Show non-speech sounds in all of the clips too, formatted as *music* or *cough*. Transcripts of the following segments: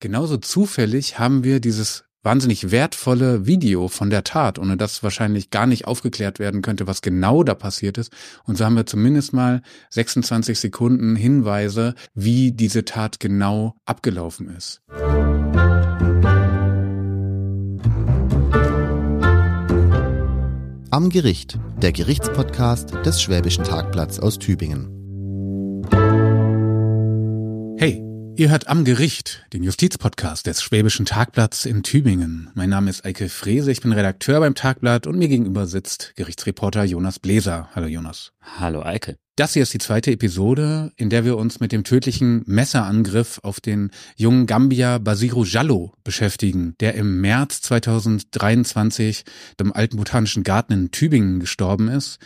Genauso zufällig haben wir dieses wahnsinnig wertvolle Video von der Tat, ohne das wahrscheinlich gar nicht aufgeklärt werden könnte, was genau da passiert ist. Und so haben wir zumindest mal 26 Sekunden Hinweise, wie diese Tat genau abgelaufen ist. Am Gericht, der Gerichtspodcast des Schwäbischen Tagblatts aus Tübingen. Hey, ihr hört Am Gericht, den Justizpodcast des Schwäbischen Tagblatts in Tübingen. Mein Name ist Eike Frese, ich bin Redakteur beim Tagblatt und mir gegenüber sitzt Gerichtsreporter Jonas Bläser. Hallo Jonas. Hallo Eike. Das hier ist die zweite Episode, in der wir uns mit dem tödlichen Messerangriff auf den jungen Gambia Basiru Jallo beschäftigen, der im März 2023 im Alten Botanischen Garten in Tübingen gestorben ist.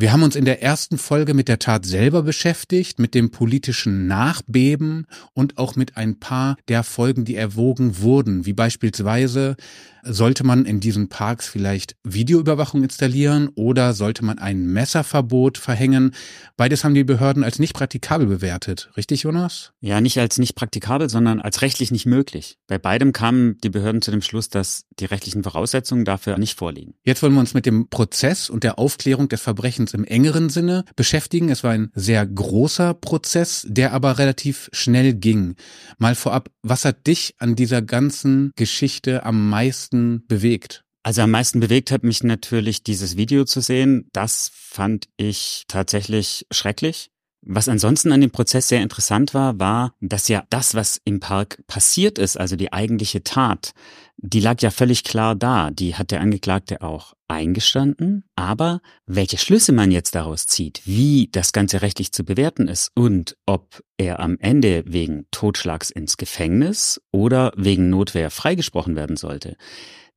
Wir haben uns in der ersten Folge mit der Tat selber beschäftigt, mit dem politischen Nachbeben und auch mit ein paar der Folgen, die erwogen wurden, wie beispielsweise sollte man in diesen Parks vielleicht Videoüberwachung installieren oder sollte man ein Messerverbot verhängen? Beides haben die Behörden als nicht praktikabel bewertet. Richtig, Jonas? Ja, nicht als nicht praktikabel, sondern als rechtlich nicht möglich. Bei beidem kamen die Behörden zu dem Schluss, dass die rechtlichen Voraussetzungen dafür nicht vorliegen. Jetzt wollen wir uns mit dem Prozess und der Aufklärung des Verbrechens im engeren Sinne beschäftigen. Es war ein sehr großer Prozess, der aber relativ schnell ging. Mal vorab, was hat dich an dieser ganzen Geschichte am meisten meisten bewegt? Also am meisten bewegt hat mich natürlich dieses Video zu sehen. Das fand ich tatsächlich schrecklich. Was ansonsten an dem Prozess sehr interessant war, war, dass ja das, was im Park passiert ist, also die eigentliche Tat, die lag ja völlig klar da. Die hat der Angeklagte auch eingestanden. Aber welche Schlüsse man jetzt daraus zieht, wie das Ganze rechtlich zu bewerten ist und ob er am Ende wegen Totschlags ins Gefängnis oder wegen Notwehr freigesprochen werden sollte,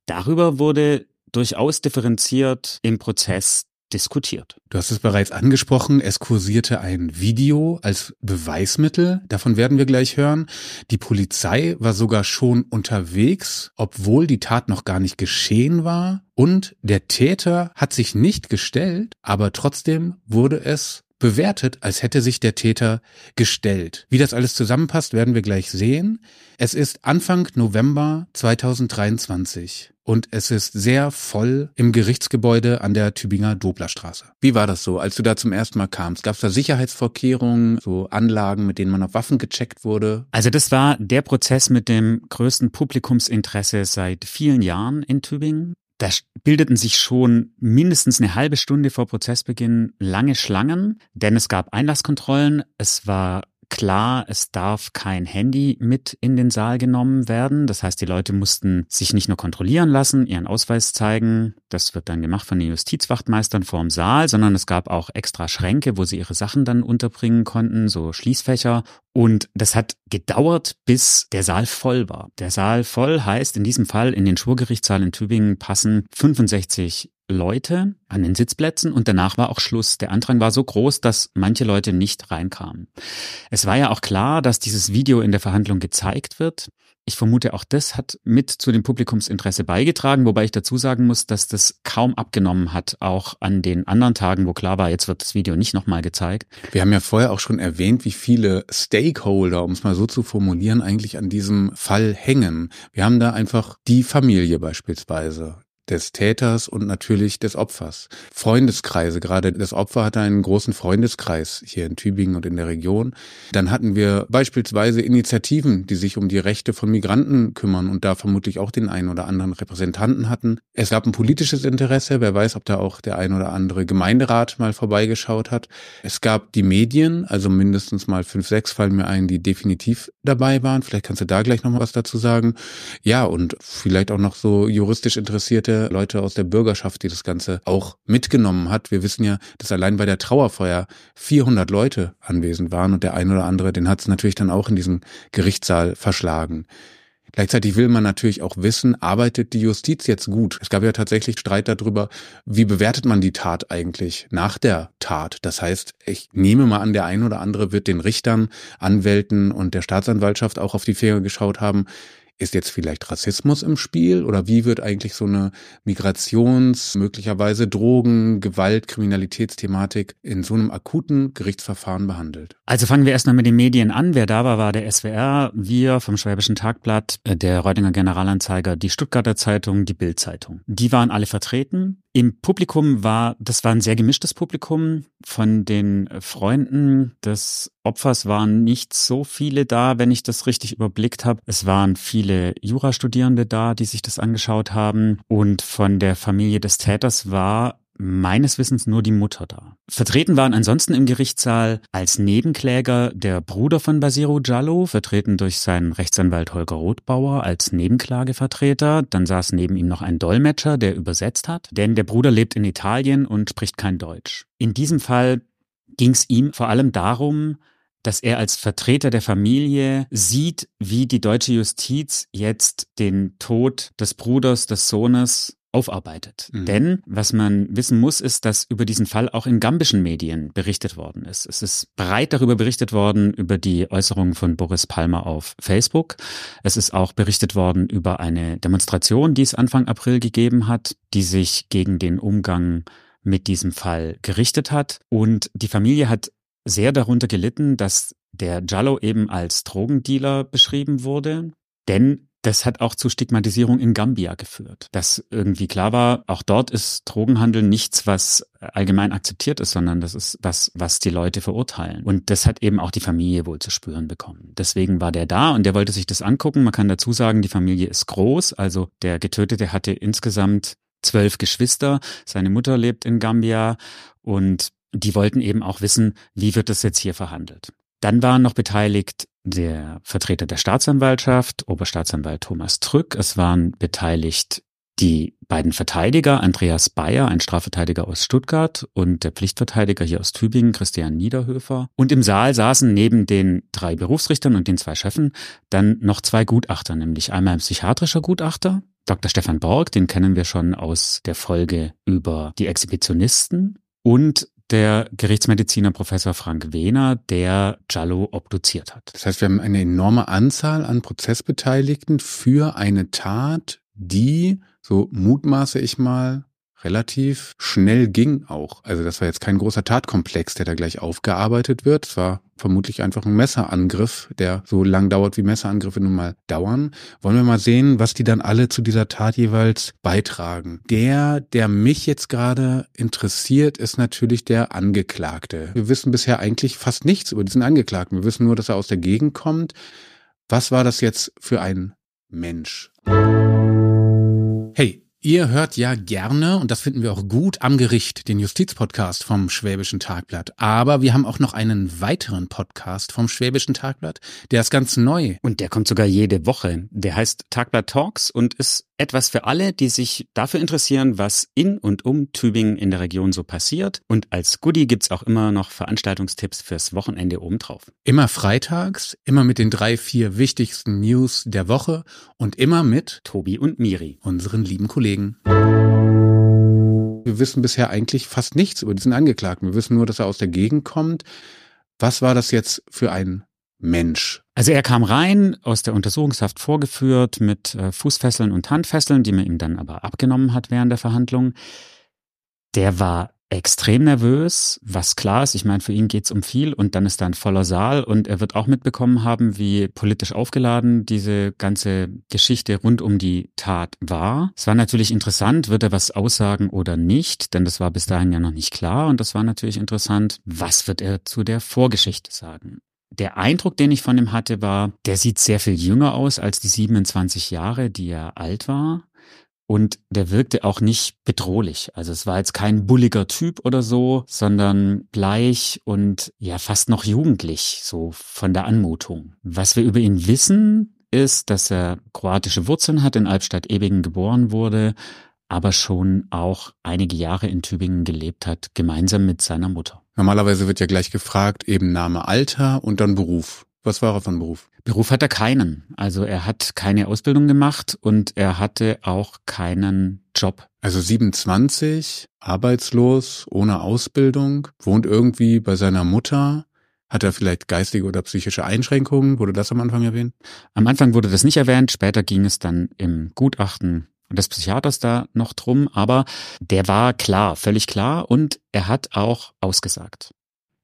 darüber wurde durchaus differenziert im Prozess diskutiert. Du hast es bereits angesprochen, es kursierte ein Video als Beweismittel, davon werden wir gleich hören. Die Polizei war sogar schon unterwegs, obwohl die Tat noch gar nicht geschehen war. Und der Täter hat sich nicht gestellt, aber trotzdem wurde es bewertet, als hätte sich der Täter gestellt. Wie das alles zusammenpasst, werden wir gleich sehen. Es ist Anfang November 2023 und es ist sehr voll im Gerichtsgebäude an der Tübinger Doblerstraße. Wie war das so, als du da zum ersten Mal kamst? Gab es da Sicherheitsvorkehrungen, so Anlagen, mit denen man auf Waffen gecheckt wurde? Also das war der Prozess mit dem größten Publikumsinteresse seit vielen Jahren in Tübingen. Da bildeten sich schon mindestens eine halbe Stunde vor Prozessbeginn lange Schlangen, denn es gab Einlasskontrollen, es war klar, es darf kein Handy mit in den Saal genommen werden. Das heißt, die Leute mussten sich nicht nur kontrollieren lassen, ihren Ausweis zeigen. Das wird dann gemacht von den Justizwachtmeistern vorm Saal, sondern es gab auch extra Schränke, wo sie ihre Sachen dann unterbringen konnten, so Schließfächer. Und das hat gedauert, bis der Saal voll war. Der Saal voll heißt in diesem Fall in den Schwurgerichtssaal in Tübingen passen 65 Leute an den Sitzplätzen und danach war auch Schluss. Der Andrang war so groß, dass manche Leute nicht reinkamen. Es war ja auch klar, dass dieses Video in der Verhandlung gezeigt wird. Ich vermute, auch das hat mit zu dem Publikumsinteresse beigetragen, wobei ich dazu sagen muss, dass das kaum abgenommen hat, auch an den anderen Tagen, wo klar war, jetzt wird das Video nicht nochmal gezeigt. Wir haben ja vorher auch schon erwähnt, wie viele Stakeholder, um es mal so zu formulieren, eigentlich an diesem Fall hängen. Wir haben da einfach die Familie beispielsweise, des Täters und natürlich des Opfers. Freundeskreise, gerade das Opfer hatte einen großen Freundeskreis hier in Tübingen und in der Region. Dann hatten wir beispielsweise Initiativen, die sich um die Rechte von Migranten kümmern und da vermutlich auch den einen oder anderen Repräsentanten hatten. Es gab ein politisches Interesse, wer weiß, ob da auch der ein oder andere Gemeinderat mal vorbeigeschaut hat. Es gab die Medien, also mindestens mal fünf, sechs fallen mir ein, die definitiv dabei waren. Vielleicht kannst du da gleich noch mal was dazu sagen. Ja, und vielleicht auch noch so juristisch interessierte Leute aus der Bürgerschaft, die das Ganze auch mitgenommen hat. Wir wissen ja, dass allein bei der Trauerfeuer 400 Leute anwesend waren und der ein oder andere, den hat es natürlich dann auch in diesen Gerichtssaal verschlagen. Gleichzeitig will man natürlich auch wissen, arbeitet die Justiz jetzt gut? Es gab ja tatsächlich Streit darüber, wie bewertet man die Tat eigentlich nach der Tat? Das heißt, ich nehme mal an, der ein oder andere wird den Richtern, Anwälten und der Staatsanwaltschaft auch auf die Finger geschaut haben Ist jetzt vielleicht Rassismus im Spiel oder wie wird eigentlich so eine Migrations-, möglicherweise Drogen-, Gewalt-, Kriminalitätsthematik in so einem akuten Gerichtsverfahren behandelt? Also fangen wir erstmal mit den Medien an. Wer da war, war der SWR, wir vom Schwäbischen Tagblatt, äh, der Reutinger Generalanzeiger, die Stuttgarter Zeitung, die Bild-Zeitung. Die waren alle vertreten. Im Publikum war, das war ein sehr gemischtes Publikum. Von den Freunden des Opfers waren nicht so viele da, wenn ich das richtig überblickt habe. Es waren viele Jurastudierende da, die sich das angeschaut haben. Und von der Familie des Täters war meines Wissens nur die Mutter da. Vertreten waren ansonsten im Gerichtssaal als Nebenkläger der Bruder von Basiru Jallo, vertreten durch seinen Rechtsanwalt Holger Rothbauer als Nebenklagevertreter. Dann saß neben ihm noch ein Dolmetscher, der übersetzt hat, denn der Bruder lebt in Italien und spricht kein Deutsch. In diesem Fall ging es ihm vor allem darum, dass er als Vertreter der Familie sieht, wie die deutsche Justiz jetzt den Tod des Bruders, des Sohnes aufarbeitet. Mhm. Denn was man wissen muss, ist, dass über diesen Fall auch in gambischen Medien berichtet worden ist. Es ist breit darüber berichtet worden, über die Äußerungen von Boris Palmer auf Facebook. Es ist auch berichtet worden über eine Demonstration, die es Anfang April gegeben hat, die sich gegen den Umgang mit diesem Fall gerichtet hat. Und die Familie hat sehr darunter gelitten, dass der Jallo eben als Drogendealer beschrieben wurde. Denn das hat auch zu Stigmatisierung in Gambia geführt. Dass irgendwie klar war, auch dort ist Drogenhandel nichts, was allgemein akzeptiert ist, sondern das ist was, was die Leute verurteilen. Und das hat eben auch die Familie wohl zu spüren bekommen. Deswegen war der da und der wollte sich das angucken. Man kann dazu sagen, die Familie ist groß. Also der Getötete hatte insgesamt zwölf Geschwister. Seine Mutter lebt in Gambia und die wollten eben auch wissen, wie wird das jetzt hier verhandelt. Dann waren noch beteiligt der Vertreter der Staatsanwaltschaft, Oberstaatsanwalt Thomas Trück. Es waren beteiligt die beiden Verteidiger, Andreas Bayer, ein Strafverteidiger aus Stuttgart und der Pflichtverteidiger hier aus Tübingen, Christian Niederhöfer. Und im Saal saßen neben den drei Berufsrichtern und den zwei Chefen dann noch zwei Gutachter, nämlich einmal ein psychiatrischer Gutachter, Dr. Stefan Borg, den kennen wir schon aus der Folge über die Exhibitionisten und der Gerichtsmediziner Professor Frank Wehner, der Giallo obduziert hat. Das heißt, wir haben eine enorme Anzahl an Prozessbeteiligten für eine Tat, die, so mutmaße ich mal, relativ schnell ging auch. Also das war jetzt kein großer Tatkomplex, der da gleich aufgearbeitet wird. Es war vermutlich einfach ein Messerangriff, der so lang dauert, wie Messerangriffe nun mal dauern. Wollen wir mal sehen, was die dann alle zu dieser Tat jeweils beitragen. Der, der mich jetzt gerade interessiert, ist natürlich der Angeklagte. Wir wissen bisher eigentlich fast nichts über diesen Angeklagten. Wir wissen nur, dass er aus der Gegend kommt. Was war das jetzt für ein Mensch? Hey, Ihr hört ja gerne, und das finden wir auch gut, am Gericht, den Justizpodcast vom Schwäbischen Tagblatt. Aber wir haben auch noch einen weiteren Podcast vom Schwäbischen Tagblatt, der ist ganz neu. Und der kommt sogar jede Woche. Der heißt Tagblatt Talks und ist etwas für alle, die sich dafür interessieren, was in und um Tübingen in der Region so passiert. Und als Goodie gibt's auch immer noch Veranstaltungstipps fürs Wochenende obendrauf. Immer freitags, immer mit den drei, vier wichtigsten News der Woche und immer mit Tobi und Miri, unseren lieben Kollegen. Wir wissen bisher eigentlich fast nichts über diesen Angeklagten. Wir wissen nur, dass er aus der Gegend kommt. Was war das jetzt für ein Mensch. Also er kam rein, aus der Untersuchungshaft vorgeführt mit äh, Fußfesseln und Handfesseln, die man ihm dann aber abgenommen hat während der Verhandlung. Der war extrem nervös, was klar ist. Ich meine, für ihn geht's um viel und dann ist da ein voller Saal und er wird auch mitbekommen haben, wie politisch aufgeladen diese ganze Geschichte rund um die Tat war. Es war natürlich interessant, wird er was aussagen oder nicht, denn das war bis dahin ja noch nicht klar und das war natürlich interessant, was wird er zu der Vorgeschichte sagen der Eindruck, den ich von ihm hatte, war, der sieht sehr viel jünger aus als die 27 Jahre, die er alt war. Und der wirkte auch nicht bedrohlich. Also es war jetzt kein bulliger Typ oder so, sondern bleich und ja fast noch jugendlich, so von der Anmutung. Was wir über ihn wissen, ist, dass er kroatische Wurzeln hat, in Albstadt-Ebingen geboren wurde, aber schon auch einige Jahre in Tübingen gelebt hat, gemeinsam mit seiner Mutter. Normalerweise wird ja gleich gefragt, eben Name, Alter und dann Beruf. Was war er von Beruf? Beruf hat er keinen. Also er hat keine Ausbildung gemacht und er hatte auch keinen Job. Also 27, arbeitslos, ohne Ausbildung, wohnt irgendwie bei seiner Mutter, Hat er vielleicht geistige oder psychische Einschränkungen? Wurde das am Anfang erwähnt? Am Anfang wurde das nicht erwähnt, später ging es dann im Gutachten des Psychiaters da noch drum, aber der war klar, völlig klar und er hat auch ausgesagt.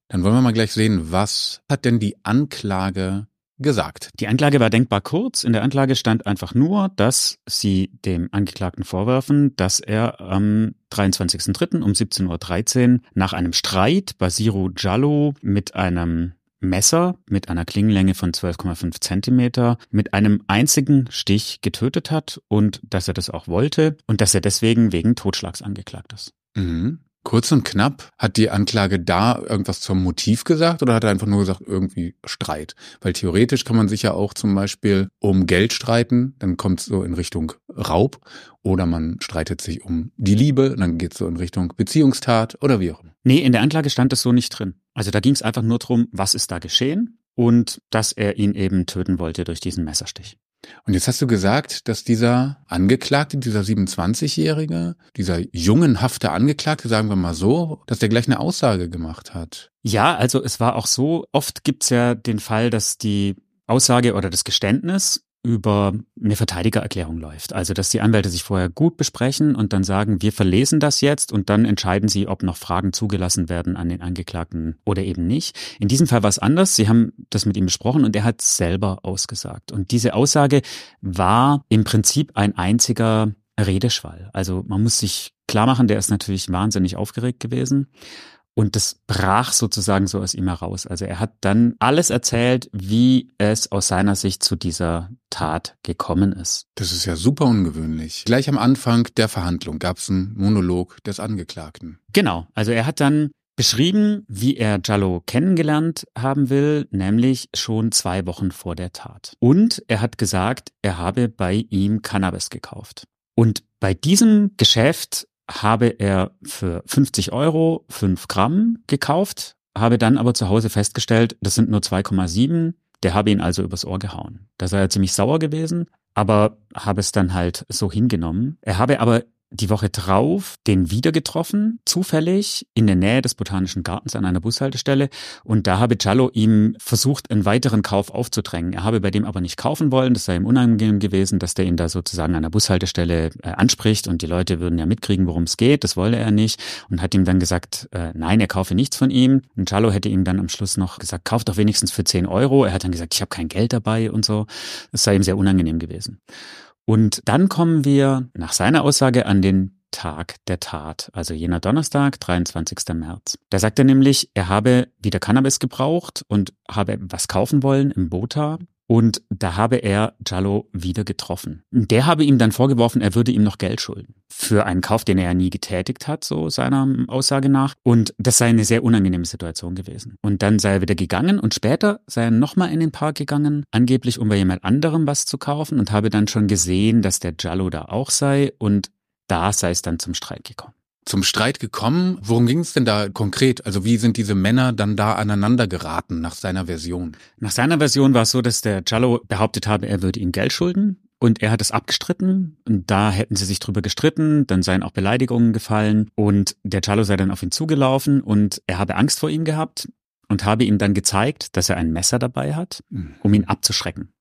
Dann wollen wir mal gleich sehen, was hat denn die Anklage gesagt? Die Anklage war denkbar kurz. In der Anklage stand einfach nur, dass sie dem Angeklagten vorwerfen, dass er am 23.03. um 17.13 Uhr nach einem Streit Basiru Jallo mit einem Messer mit einer Klingenlänge von 12,5 Zentimeter mit einem einzigen Stich getötet hat und dass er das auch wollte und dass er deswegen wegen Totschlags angeklagt ist. Mhm. Kurz und knapp, hat die Anklage da irgendwas zum Motiv gesagt oder hat er einfach nur gesagt, irgendwie Streit? Weil theoretisch kann man sich ja auch zum Beispiel um Geld streiten, dann kommt es so in Richtung Raub oder man streitet sich um die Liebe, dann geht es so in Richtung Beziehungstat oder wie auch immer. Nee, in der Anklage stand es so nicht drin. Also da ging es einfach nur drum, was ist da geschehen und dass er ihn eben töten wollte durch diesen Messerstich. Und jetzt hast du gesagt, dass dieser Angeklagte, dieser 27-Jährige, dieser jungenhafte Angeklagte, sagen wir mal so, dass der gleich eine Aussage gemacht hat. Ja, also es war auch so, oft gibt's ja den Fall, dass die Aussage oder das Geständnis über eine Verteidigererklärung läuft. Also, dass die Anwälte sich vorher gut besprechen und dann sagen, wir verlesen das jetzt und dann entscheiden sie, ob noch Fragen zugelassen werden an den Angeklagten oder eben nicht. In diesem Fall war es anders. Sie haben das mit ihm besprochen und er hat selber ausgesagt. Und diese Aussage war im Prinzip ein einziger Redeschwall. Also man muss sich klar machen, der ist natürlich wahnsinnig aufgeregt gewesen. Und das brach sozusagen so aus ihm heraus. Also er hat dann alles erzählt, wie es aus seiner Sicht zu dieser Tat gekommen ist. Das ist ja super ungewöhnlich. Gleich am Anfang der Verhandlung gab es einen Monolog des Angeklagten. Genau. Also er hat dann beschrieben, wie er Jallo kennengelernt haben will, nämlich schon zwei Wochen vor der Tat. Und er hat gesagt, er habe bei ihm Cannabis gekauft. Und bei diesem Geschäft habe er für 50 Euro 5 Gramm gekauft, habe dann aber zu Hause festgestellt, das sind nur 2,7. Der habe ihn also übers Ohr gehauen. Da sei er ziemlich sauer gewesen, aber habe es dann halt so hingenommen. Er habe aber die Woche drauf den wieder getroffen, zufällig in der Nähe des Botanischen Gartens an einer Bushaltestelle. Und da habe Giallo ihm versucht, einen weiteren Kauf aufzudrängen. Er habe bei dem aber nicht kaufen wollen. Das sei ihm unangenehm gewesen, dass der ihn da sozusagen an der Bushaltestelle äh, anspricht und die Leute würden ja mitkriegen, worum es geht. Das wolle er nicht und hat ihm dann gesagt, äh, nein, er kaufe nichts von ihm. Und Giallo hätte ihm dann am Schluss noch gesagt, kauf doch wenigstens für 10 Euro. Er hat dann gesagt, ich habe kein Geld dabei und so. Das sei ihm sehr unangenehm gewesen. Und dann kommen wir nach seiner Aussage an den Tag der Tat, also jener Donnerstag, 23. März. Da sagt er nämlich, er habe wieder Cannabis gebraucht und habe was kaufen wollen im Bota und da habe er Jallo wieder getroffen. Der habe ihm dann vorgeworfen, er würde ihm noch Geld schulden. Für einen Kauf, den er ja nie getätigt hat, so seiner Aussage nach. Und das sei eine sehr unangenehme Situation gewesen. Und dann sei er wieder gegangen und später sei er nochmal in den Park gegangen, angeblich um bei jemand anderem was zu kaufen und habe dann schon gesehen, dass der Jallo da auch sei und da sei es dann zum Streit gekommen zum Streit gekommen. Worum ging es denn da konkret? Also wie sind diese Männer dann da aneinander geraten nach seiner Version? Nach seiner Version war es so, dass der Giallo behauptet habe, er würde ihm Geld schulden. Und er hat es abgestritten und da hätten sie sich drüber gestritten, dann seien auch Beleidigungen gefallen und der Giallo sei dann auf ihn zugelaufen und er habe Angst vor ihm gehabt und habe ihm dann gezeigt, dass er ein Messer dabei hat, um ihn abzuschrecken.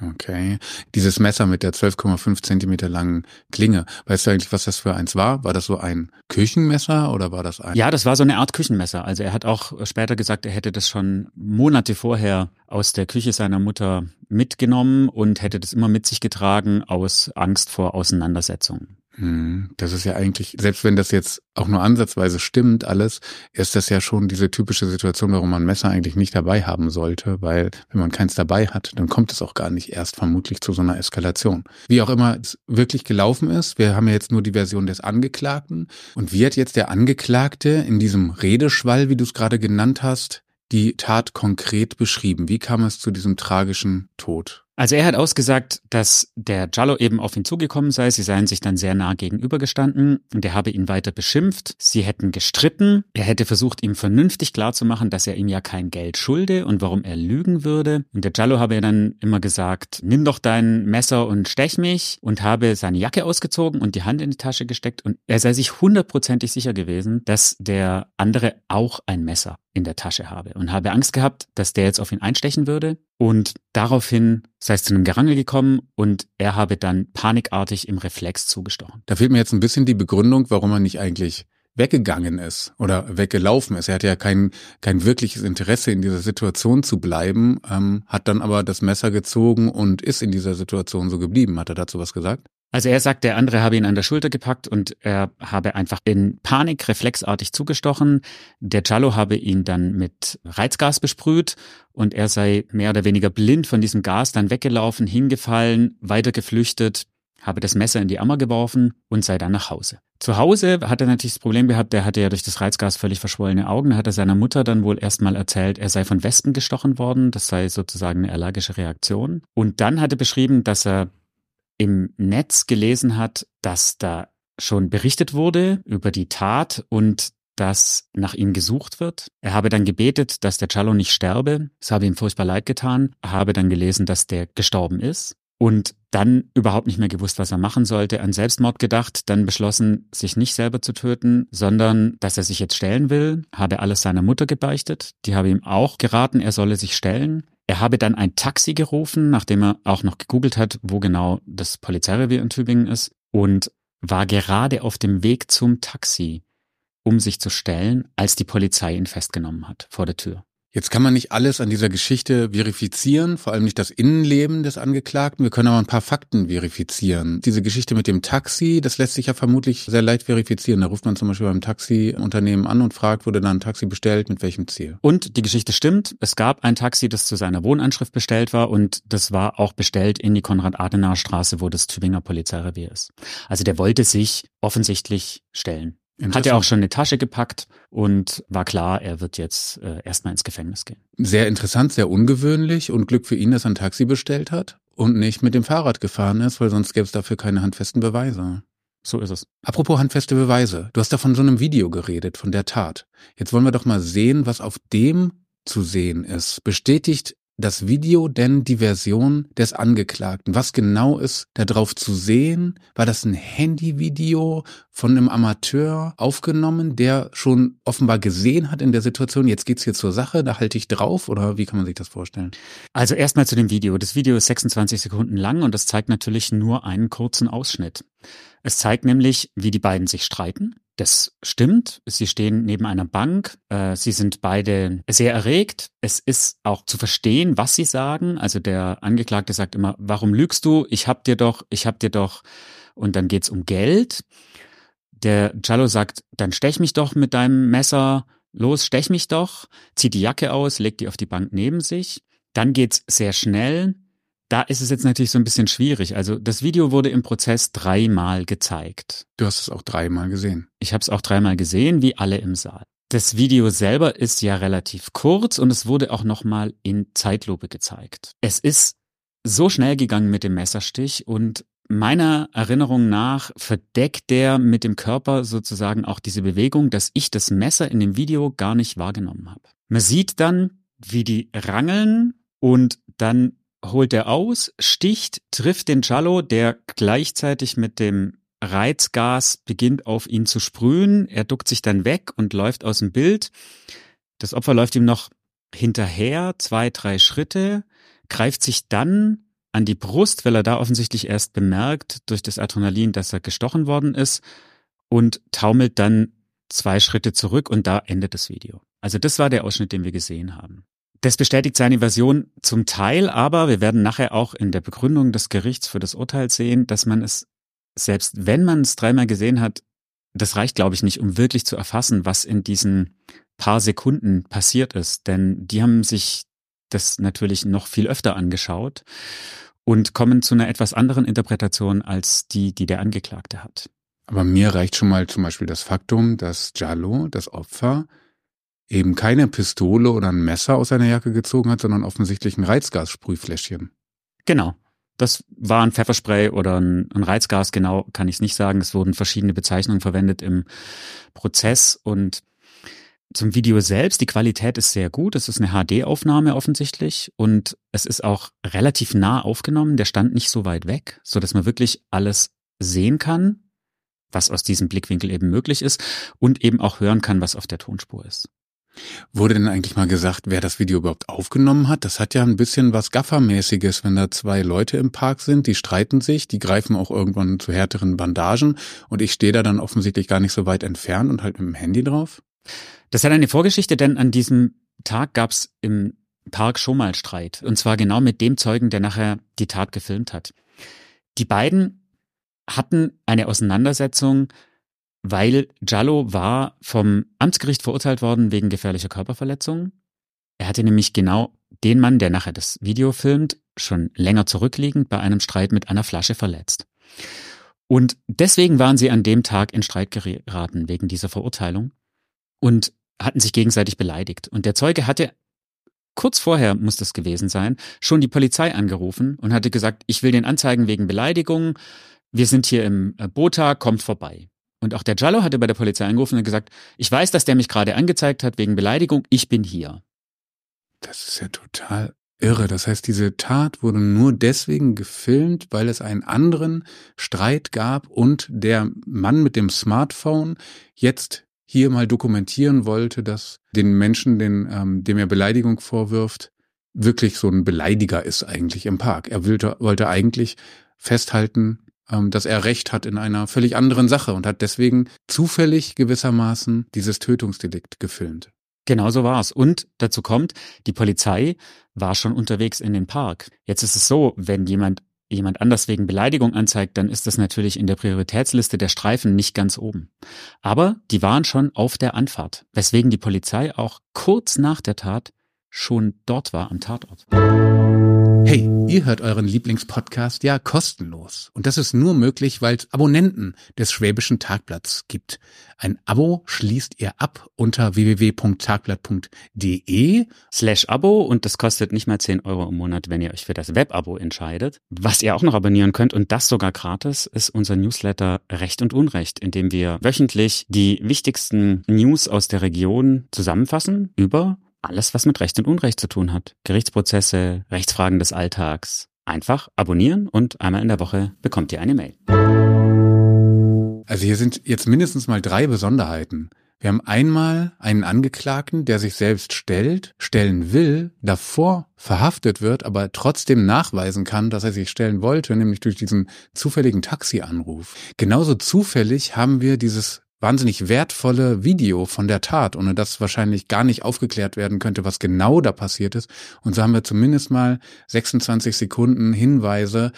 Okay. Dieses Messer mit der 12,5 Zentimeter langen Klinge, weißt du eigentlich, was das für eins war? War das so ein Küchenmesser oder war das ein? Ja, das war so eine Art Küchenmesser. Also er hat auch später gesagt, er hätte das schon Monate vorher aus der Küche seiner Mutter mitgenommen und hätte das immer mit sich getragen aus Angst vor Auseinandersetzungen. Hm, das ist ja eigentlich, selbst wenn das jetzt auch nur ansatzweise stimmt, alles, ist das ja schon diese typische Situation, warum man Messer eigentlich nicht dabei haben sollte, weil wenn man keins dabei hat, dann kommt es auch gar nicht erst vermutlich zu so einer Eskalation. Wie auch immer es wirklich gelaufen ist, wir haben ja jetzt nur die Version des Angeklagten. Und wie hat jetzt der Angeklagte in diesem Redeschwall, wie du es gerade genannt hast, die Tat konkret beschrieben? Wie kam es zu diesem tragischen Tod? Also er hat ausgesagt, dass der Giallo eben auf ihn zugekommen sei. Sie seien sich dann sehr nah gegenübergestanden und er habe ihn weiter beschimpft. Sie hätten gestritten. Er hätte versucht, ihm vernünftig klarzumachen, dass er ihm ja kein Geld schulde und warum er lügen würde. Und der Giallo habe dann immer gesagt, nimm doch dein Messer und stech mich und habe seine Jacke ausgezogen und die Hand in die Tasche gesteckt und er sei sich hundertprozentig sicher gewesen, dass der andere auch ein Messer in der Tasche habe und habe Angst gehabt, dass der jetzt auf ihn einstechen würde. Und daraufhin sei es zu einem Gerangel gekommen und er habe dann panikartig im Reflex zugestochen. Da fehlt mir jetzt ein bisschen die Begründung, warum er nicht eigentlich weggegangen ist oder weggelaufen ist. Er hatte ja kein, kein wirkliches Interesse in dieser Situation zu bleiben, ähm, hat dann aber das Messer gezogen und ist in dieser Situation so geblieben. Hat er dazu was gesagt? Also er sagt, der andere habe ihn an der Schulter gepackt und er habe einfach in Panik reflexartig zugestochen. Der Giallo habe ihn dann mit Reizgas besprüht und er sei mehr oder weniger blind von diesem Gas dann weggelaufen, hingefallen, weiter geflüchtet, habe das Messer in die Ammer geworfen und sei dann nach Hause. Zu Hause hat er natürlich das Problem gehabt, der hatte ja durch das Reizgas völlig verschwollene Augen. Da hat er seiner Mutter dann wohl erstmal erzählt, er sei von Wespen gestochen worden. Das sei sozusagen eine allergische Reaktion. Und dann hat er beschrieben, dass er im Netz gelesen hat, dass da schon berichtet wurde über die Tat und dass nach ihm gesucht wird. Er habe dann gebetet, dass der Cello nicht sterbe. Es habe ihm furchtbar leid getan. Er habe dann gelesen, dass der gestorben ist und dann überhaupt nicht mehr gewusst, was er machen sollte, an Selbstmord gedacht, dann beschlossen, sich nicht selber zu töten, sondern dass er sich jetzt stellen will, habe alles seiner Mutter gebeichtet. Die habe ihm auch geraten, er solle sich stellen. Er habe dann ein Taxi gerufen, nachdem er auch noch gegoogelt hat, wo genau das Polizeirevier in Tübingen ist und war gerade auf dem Weg zum Taxi, um sich zu stellen, als die Polizei ihn festgenommen hat vor der Tür. Jetzt kann man nicht alles an dieser Geschichte verifizieren, vor allem nicht das Innenleben des Angeklagten. Wir können aber ein paar Fakten verifizieren. Diese Geschichte mit dem Taxi, das lässt sich ja vermutlich sehr leicht verifizieren. Da ruft man zum Beispiel beim Taxiunternehmen an und fragt, wurde da ein Taxi bestellt, mit welchem Ziel? Und die Geschichte stimmt. Es gab ein Taxi, das zu seiner Wohnanschrift bestellt war und das war auch bestellt in die Konrad-Adenauer-Straße, wo das Tübinger Polizeirevier ist. Also der wollte sich offensichtlich stellen. Hat er auch schon eine Tasche gepackt und war klar, er wird jetzt äh, erstmal ins Gefängnis gehen. Sehr interessant, sehr ungewöhnlich und Glück für ihn, dass er ein Taxi bestellt hat und nicht mit dem Fahrrad gefahren ist, weil sonst gäbe es dafür keine handfesten Beweise. So ist es. Apropos handfeste Beweise. Du hast da von so einem Video geredet, von der Tat. Jetzt wollen wir doch mal sehen, was auf dem zu sehen ist. Bestätigt das Video denn die Version des Angeklagten? Was genau ist da drauf zu sehen? War das ein Handyvideo von einem Amateur aufgenommen, der schon offenbar gesehen hat in der Situation, jetzt geht's hier zur Sache, da halte ich drauf oder wie kann man sich das vorstellen? Also erstmal zu dem Video. Das Video ist 26 Sekunden lang und das zeigt natürlich nur einen kurzen Ausschnitt. Es zeigt nämlich, wie die beiden sich streiten. Das stimmt. Sie stehen neben einer Bank. Äh, sie sind beide sehr erregt. Es ist auch zu verstehen, was sie sagen. Also der Angeklagte sagt immer, warum lügst du? Ich hab dir doch, ich hab dir doch. Und dann geht's um Geld. Der Giallo sagt, dann stech mich doch mit deinem Messer. Los, stech mich doch. Zieht die Jacke aus, legt die auf die Bank neben sich. Dann geht's sehr schnell da ist es jetzt natürlich so ein bisschen schwierig. Also das Video wurde im Prozess dreimal gezeigt. Du hast es auch dreimal gesehen. Ich habe es auch dreimal gesehen, wie alle im Saal. Das Video selber ist ja relativ kurz und es wurde auch nochmal in Zeitlupe gezeigt. Es ist so schnell gegangen mit dem Messerstich und meiner Erinnerung nach verdeckt der mit dem Körper sozusagen auch diese Bewegung, dass ich das Messer in dem Video gar nicht wahrgenommen habe. Man sieht dann, wie die rangeln und dann holt er aus, sticht, trifft den Giallo, der gleichzeitig mit dem Reizgas beginnt auf ihn zu sprühen. Er duckt sich dann weg und läuft aus dem Bild. Das Opfer läuft ihm noch hinterher, zwei, drei Schritte, greift sich dann an die Brust, weil er da offensichtlich erst bemerkt durch das Adrenalin, dass er gestochen worden ist und taumelt dann zwei Schritte zurück und da endet das Video. Also das war der Ausschnitt, den wir gesehen haben. Das bestätigt seine Version zum Teil, aber wir werden nachher auch in der Begründung des Gerichts für das Urteil sehen, dass man es, selbst wenn man es dreimal gesehen hat, das reicht, glaube ich, nicht, um wirklich zu erfassen, was in diesen paar Sekunden passiert ist. Denn die haben sich das natürlich noch viel öfter angeschaut und kommen zu einer etwas anderen Interpretation als die, die der Angeklagte hat. Aber mir reicht schon mal zum Beispiel das Faktum, dass Giallo, das Opfer, eben keine Pistole oder ein Messer aus seiner Jacke gezogen hat, sondern offensichtlich ein Reizgassprühfläschchen. Genau. Das war ein Pfefferspray oder ein, ein Reizgas, genau kann ich es nicht sagen. Es wurden verschiedene Bezeichnungen verwendet im Prozess und zum Video selbst, die Qualität ist sehr gut. Es ist eine HD-Aufnahme offensichtlich und es ist auch relativ nah aufgenommen. Der stand nicht so weit weg, so dass man wirklich alles sehen kann, was aus diesem Blickwinkel eben möglich ist und eben auch hören kann, was auf der Tonspur ist. Wurde denn eigentlich mal gesagt, wer das Video überhaupt aufgenommen hat? Das hat ja ein bisschen was Gaffermäßiges, wenn da zwei Leute im Park sind, die streiten sich, die greifen auch irgendwann zu härteren Bandagen und ich stehe da dann offensichtlich gar nicht so weit entfernt und halt mit dem Handy drauf. Das hat eine Vorgeschichte, denn an diesem Tag gab es im Park schon mal Streit. Und zwar genau mit dem Zeugen, der nachher die Tat gefilmt hat. Die beiden hatten eine Auseinandersetzung, weil Jallo war vom Amtsgericht verurteilt worden wegen gefährlicher Körperverletzung. Er hatte nämlich genau den Mann, der nachher das Video filmt, schon länger zurückliegend bei einem Streit mit einer Flasche verletzt. Und deswegen waren sie an dem Tag in Streit geraten wegen dieser Verurteilung und hatten sich gegenseitig beleidigt. Und der Zeuge hatte kurz vorher muss das gewesen sein, schon die Polizei angerufen und hatte gesagt, ich will den anzeigen wegen Beleidigung. Wir sind hier im äh, Bota, kommt vorbei. Und auch der Jallo hatte bei der Polizei angerufen und gesagt, ich weiß, dass der mich gerade angezeigt hat wegen Beleidigung, ich bin hier. Das ist ja total irre. Das heißt, diese Tat wurde nur deswegen gefilmt, weil es einen anderen Streit gab und der Mann mit dem Smartphone jetzt hier mal dokumentieren wollte, dass den Menschen, den, ähm, dem er Beleidigung vorwirft, wirklich so ein Beleidiger ist eigentlich im Park. Er wollte, wollte eigentlich festhalten, dass er Recht hat in einer völlig anderen Sache und hat deswegen zufällig gewissermaßen dieses Tötungsdelikt gefilmt. Genau so war's. Und dazu kommt, die Polizei war schon unterwegs in den Park. Jetzt ist es so, wenn jemand jemand anders wegen Beleidigung anzeigt, dann ist das natürlich in der Prioritätsliste der Streifen nicht ganz oben. Aber die waren schon auf der Anfahrt, weswegen die Polizei auch kurz nach der Tat schon dort war am Tatort. Hey, ihr hört euren Lieblingspodcast ja kostenlos. Und das ist nur möglich, weil es Abonnenten des Schwäbischen Tagblatts gibt. Ein Abo schließt ihr ab unter www.tagblatt.de slash Abo und das kostet nicht mal 10 Euro im Monat, wenn ihr euch für das Web-Abo entscheidet. Was ihr auch noch abonnieren könnt und das sogar gratis, ist unser Newsletter Recht und Unrecht, in dem wir wöchentlich die wichtigsten News aus der Region zusammenfassen über alles, was mit Recht und Unrecht zu tun hat. Gerichtsprozesse, Rechtsfragen des Alltags. Einfach abonnieren und einmal in der Woche bekommt ihr eine Mail. Also hier sind jetzt mindestens mal drei Besonderheiten. Wir haben einmal einen Angeklagten, der sich selbst stellt, stellen will, davor verhaftet wird, aber trotzdem nachweisen kann, dass er sich stellen wollte, nämlich durch diesen zufälligen Taxianruf. Genauso zufällig haben wir dieses wahnsinnig wertvolle Video von der Tat, ohne das wahrscheinlich gar nicht aufgeklärt werden könnte, was genau da passiert ist. Und so haben wir zumindest mal 26 Sekunden Hinweise,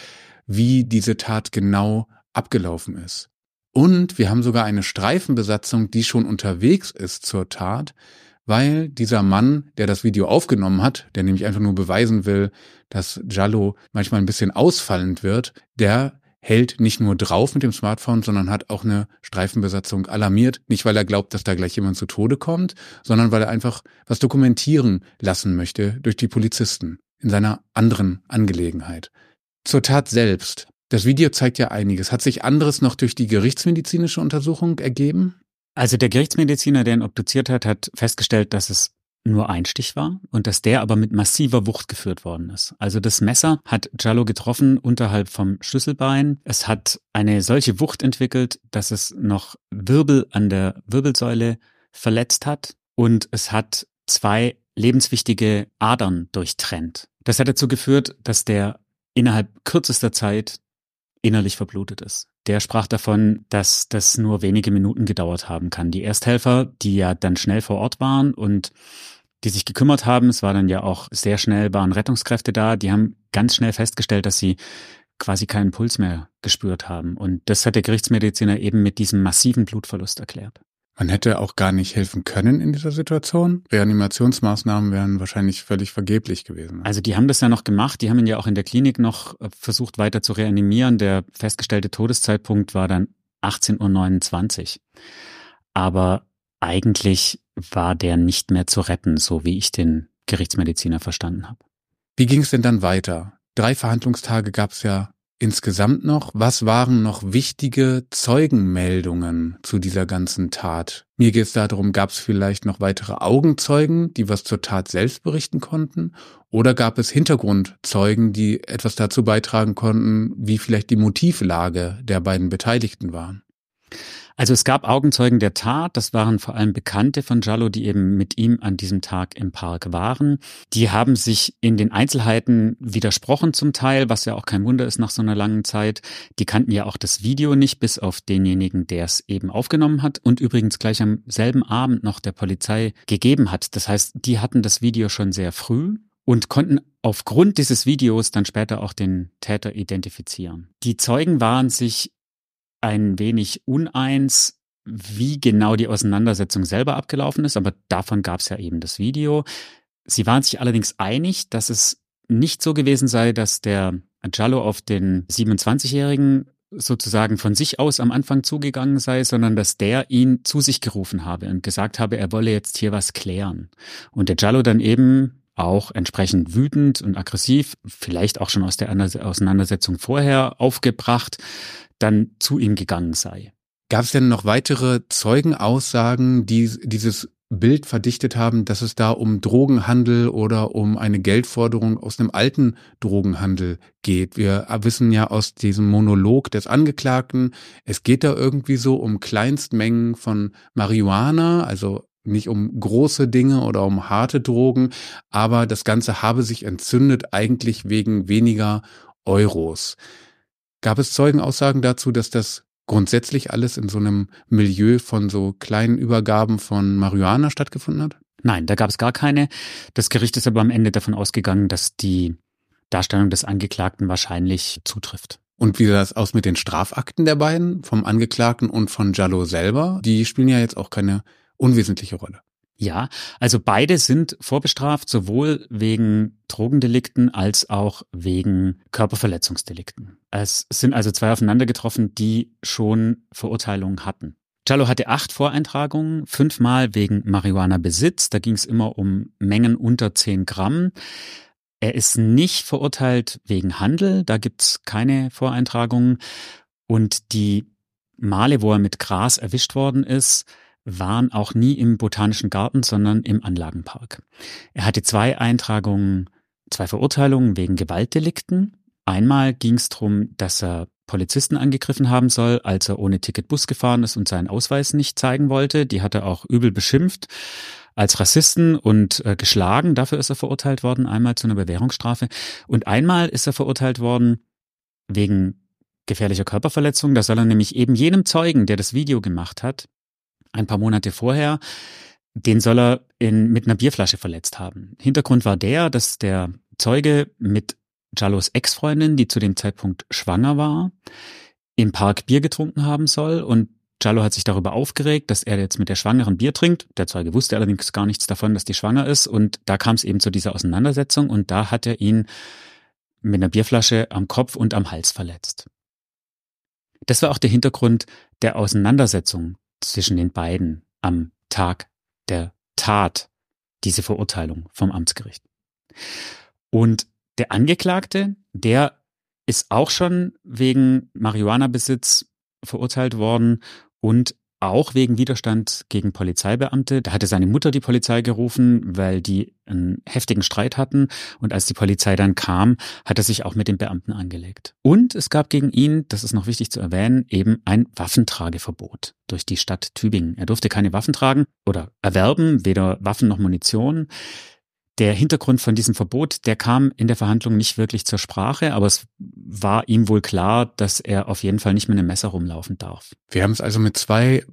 wie diese Tat genau abgelaufen ist. Und wir haben sogar eine Streifenbesatzung, die schon unterwegs ist zur Tat, weil dieser Mann, der das Video aufgenommen hat, der nämlich einfach nur beweisen will, dass Jallo manchmal ein bisschen ausfallend wird, der hält nicht nur drauf mit dem Smartphone, sondern hat auch eine Streifenbesatzung alarmiert. Nicht, weil er glaubt, dass da gleich jemand zu Tode kommt, sondern weil er einfach was dokumentieren lassen möchte durch die Polizisten in seiner anderen Angelegenheit. Zur Tat selbst. Das Video zeigt ja einiges. Hat sich anderes noch durch die gerichtsmedizinische Untersuchung ergeben? Also der Gerichtsmediziner, der ihn obduziert hat, hat festgestellt, dass es nur ein Stich war und dass der aber mit massiver Wucht geführt worden ist. Also das Messer hat Jallo getroffen unterhalb vom Schlüsselbein. Es hat eine solche Wucht entwickelt, dass es noch Wirbel an der Wirbelsäule verletzt hat und es hat zwei lebenswichtige Adern durchtrennt. Das hat dazu geführt, dass der innerhalb kürzester Zeit innerlich verblutet ist. Der sprach davon, dass das nur wenige Minuten gedauert haben kann. Die Ersthelfer, die ja dann schnell vor Ort waren und die sich gekümmert haben. Es war dann ja auch sehr schnell, waren Rettungskräfte da. Die haben ganz schnell festgestellt, dass sie quasi keinen Puls mehr gespürt haben. Und das hat der Gerichtsmediziner eben mit diesem massiven Blutverlust erklärt. Man hätte auch gar nicht helfen können in dieser Situation. Reanimationsmaßnahmen wären wahrscheinlich völlig vergeblich gewesen. Also die haben das ja noch gemacht. Die haben ihn ja auch in der Klinik noch äh, versucht weiter zu reanimieren. Der festgestellte Todeszeitpunkt war dann 18.29 Uhr. Aber eigentlich war der nicht mehr zu retten, so wie ich den Gerichtsmediziner verstanden habe. Wie ging es denn dann weiter? Drei Verhandlungstage gab es ja insgesamt noch. Was waren noch wichtige Zeugenmeldungen zu dieser ganzen Tat? Mir geht es darum, gab es vielleicht noch weitere Augenzeugen, die was zur Tat selbst berichten konnten? Oder gab es Hintergrundzeugen, die etwas dazu beitragen konnten, wie vielleicht die Motivlage der beiden Beteiligten waren? Also es gab Augenzeugen der Tat, das waren vor allem Bekannte von Jallo, die eben mit ihm an diesem Tag im Park waren. Die haben sich in den Einzelheiten widersprochen zum Teil, was ja auch kein Wunder ist nach so einer langen Zeit. Die kannten ja auch das Video nicht, bis auf denjenigen, der es eben aufgenommen hat und übrigens gleich am selben Abend noch der Polizei gegeben hat. Das heißt, die hatten das Video schon sehr früh und konnten aufgrund dieses Videos dann später auch den Täter identifizieren. Die Zeugen waren sich ein wenig uneins, wie genau die Auseinandersetzung selber abgelaufen ist, aber davon gab es ja eben das Video. Sie waren sich allerdings einig, dass es nicht so gewesen sei, dass der Giallo auf den 27-Jährigen sozusagen von sich aus am Anfang zugegangen sei, sondern dass der ihn zu sich gerufen habe und gesagt habe, er wolle jetzt hier was klären. Und der Giallo dann eben auch entsprechend wütend und aggressiv, vielleicht auch schon aus der Auseinandersetzung vorher aufgebracht, dann zu ihm gegangen sei. Gab es denn noch weitere Zeugenaussagen, die dieses Bild verdichtet haben, dass es da um Drogenhandel oder um eine Geldforderung aus einem alten Drogenhandel geht. Wir wissen ja aus diesem Monolog des Angeklagten, es geht da irgendwie so um Kleinstmengen von Marihuana, also nicht um große Dinge oder um harte Drogen, aber das Ganze habe sich entzündet eigentlich wegen weniger Euros. Gab es Zeugenaussagen dazu, dass das grundsätzlich alles in so einem Milieu von so kleinen Übergaben von Marihuana stattgefunden hat? Nein, da gab es gar keine. Das Gericht ist aber am Ende davon ausgegangen, dass die Darstellung des Angeklagten wahrscheinlich zutrifft. Und wie sah das aus mit den Strafakten der beiden, vom Angeklagten und von Jallo selber? Die spielen ja jetzt auch keine unwesentliche Rolle. Ja, also beide sind vorbestraft, sowohl wegen Drogendelikten als auch wegen Körperverletzungsdelikten. Es sind also zwei aufeinander getroffen, die schon Verurteilungen hatten. Jallo hatte acht Voreintragungen, fünfmal wegen Marihuana-Besitz. Da ging es immer um Mengen unter zehn Gramm. Er ist nicht verurteilt wegen Handel, da gibt's keine Voreintragungen. Und die Male, wo er mit Gras erwischt worden ist, waren auch nie im Botanischen Garten, sondern im Anlagenpark. Er hatte zwei Eintragungen, zwei Verurteilungen wegen Gewaltdelikten. Einmal ging es darum, dass er Polizisten angegriffen haben soll, als er ohne Ticket Bus gefahren ist und seinen Ausweis nicht zeigen wollte. Die hat er auch übel beschimpft als Rassisten und äh, geschlagen. Dafür ist er verurteilt worden, einmal zu einer Bewährungsstrafe. Und einmal ist er verurteilt worden wegen gefährlicher Körperverletzung. Da soll er nämlich eben jenem Zeugen, der das Video gemacht hat, ein paar Monate vorher, den soll er in, mit einer Bierflasche verletzt haben. Hintergrund war der, dass der Zeuge mit Jallos Ex-Freundin, die zu dem Zeitpunkt schwanger war, im Park Bier getrunken haben soll und Jallo hat sich darüber aufgeregt, dass er jetzt mit der Schwangeren Bier trinkt. Der Zeuge wusste allerdings gar nichts davon, dass die schwanger ist. Und da kam es eben zu dieser Auseinandersetzung und da hat er ihn mit einer Bierflasche am Kopf und am Hals verletzt. Das war auch der Hintergrund der Auseinandersetzung zwischen den beiden am Tag der Tat, diese Verurteilung vom Amtsgericht. Und der Angeklagte, der ist auch schon wegen Marihuana-Besitz verurteilt worden und auch wegen Widerstand gegen Polizeibeamte. Da hatte seine Mutter die Polizei gerufen, weil die einen heftigen Streit hatten. Und als die Polizei dann kam, hat er sich auch mit den Beamten angelegt. Und es gab gegen ihn, das ist noch wichtig zu erwähnen, eben ein Waffentrageverbot durch die Stadt Tübingen. Er durfte keine Waffen tragen oder erwerben, weder Waffen noch Munition. Der Hintergrund von diesem Verbot, der kam in der Verhandlung nicht wirklich zur Sprache, aber es war ihm wohl klar, dass er auf jeden Fall nicht mit einem Messer rumlaufen darf. Wir haben es also mit zwei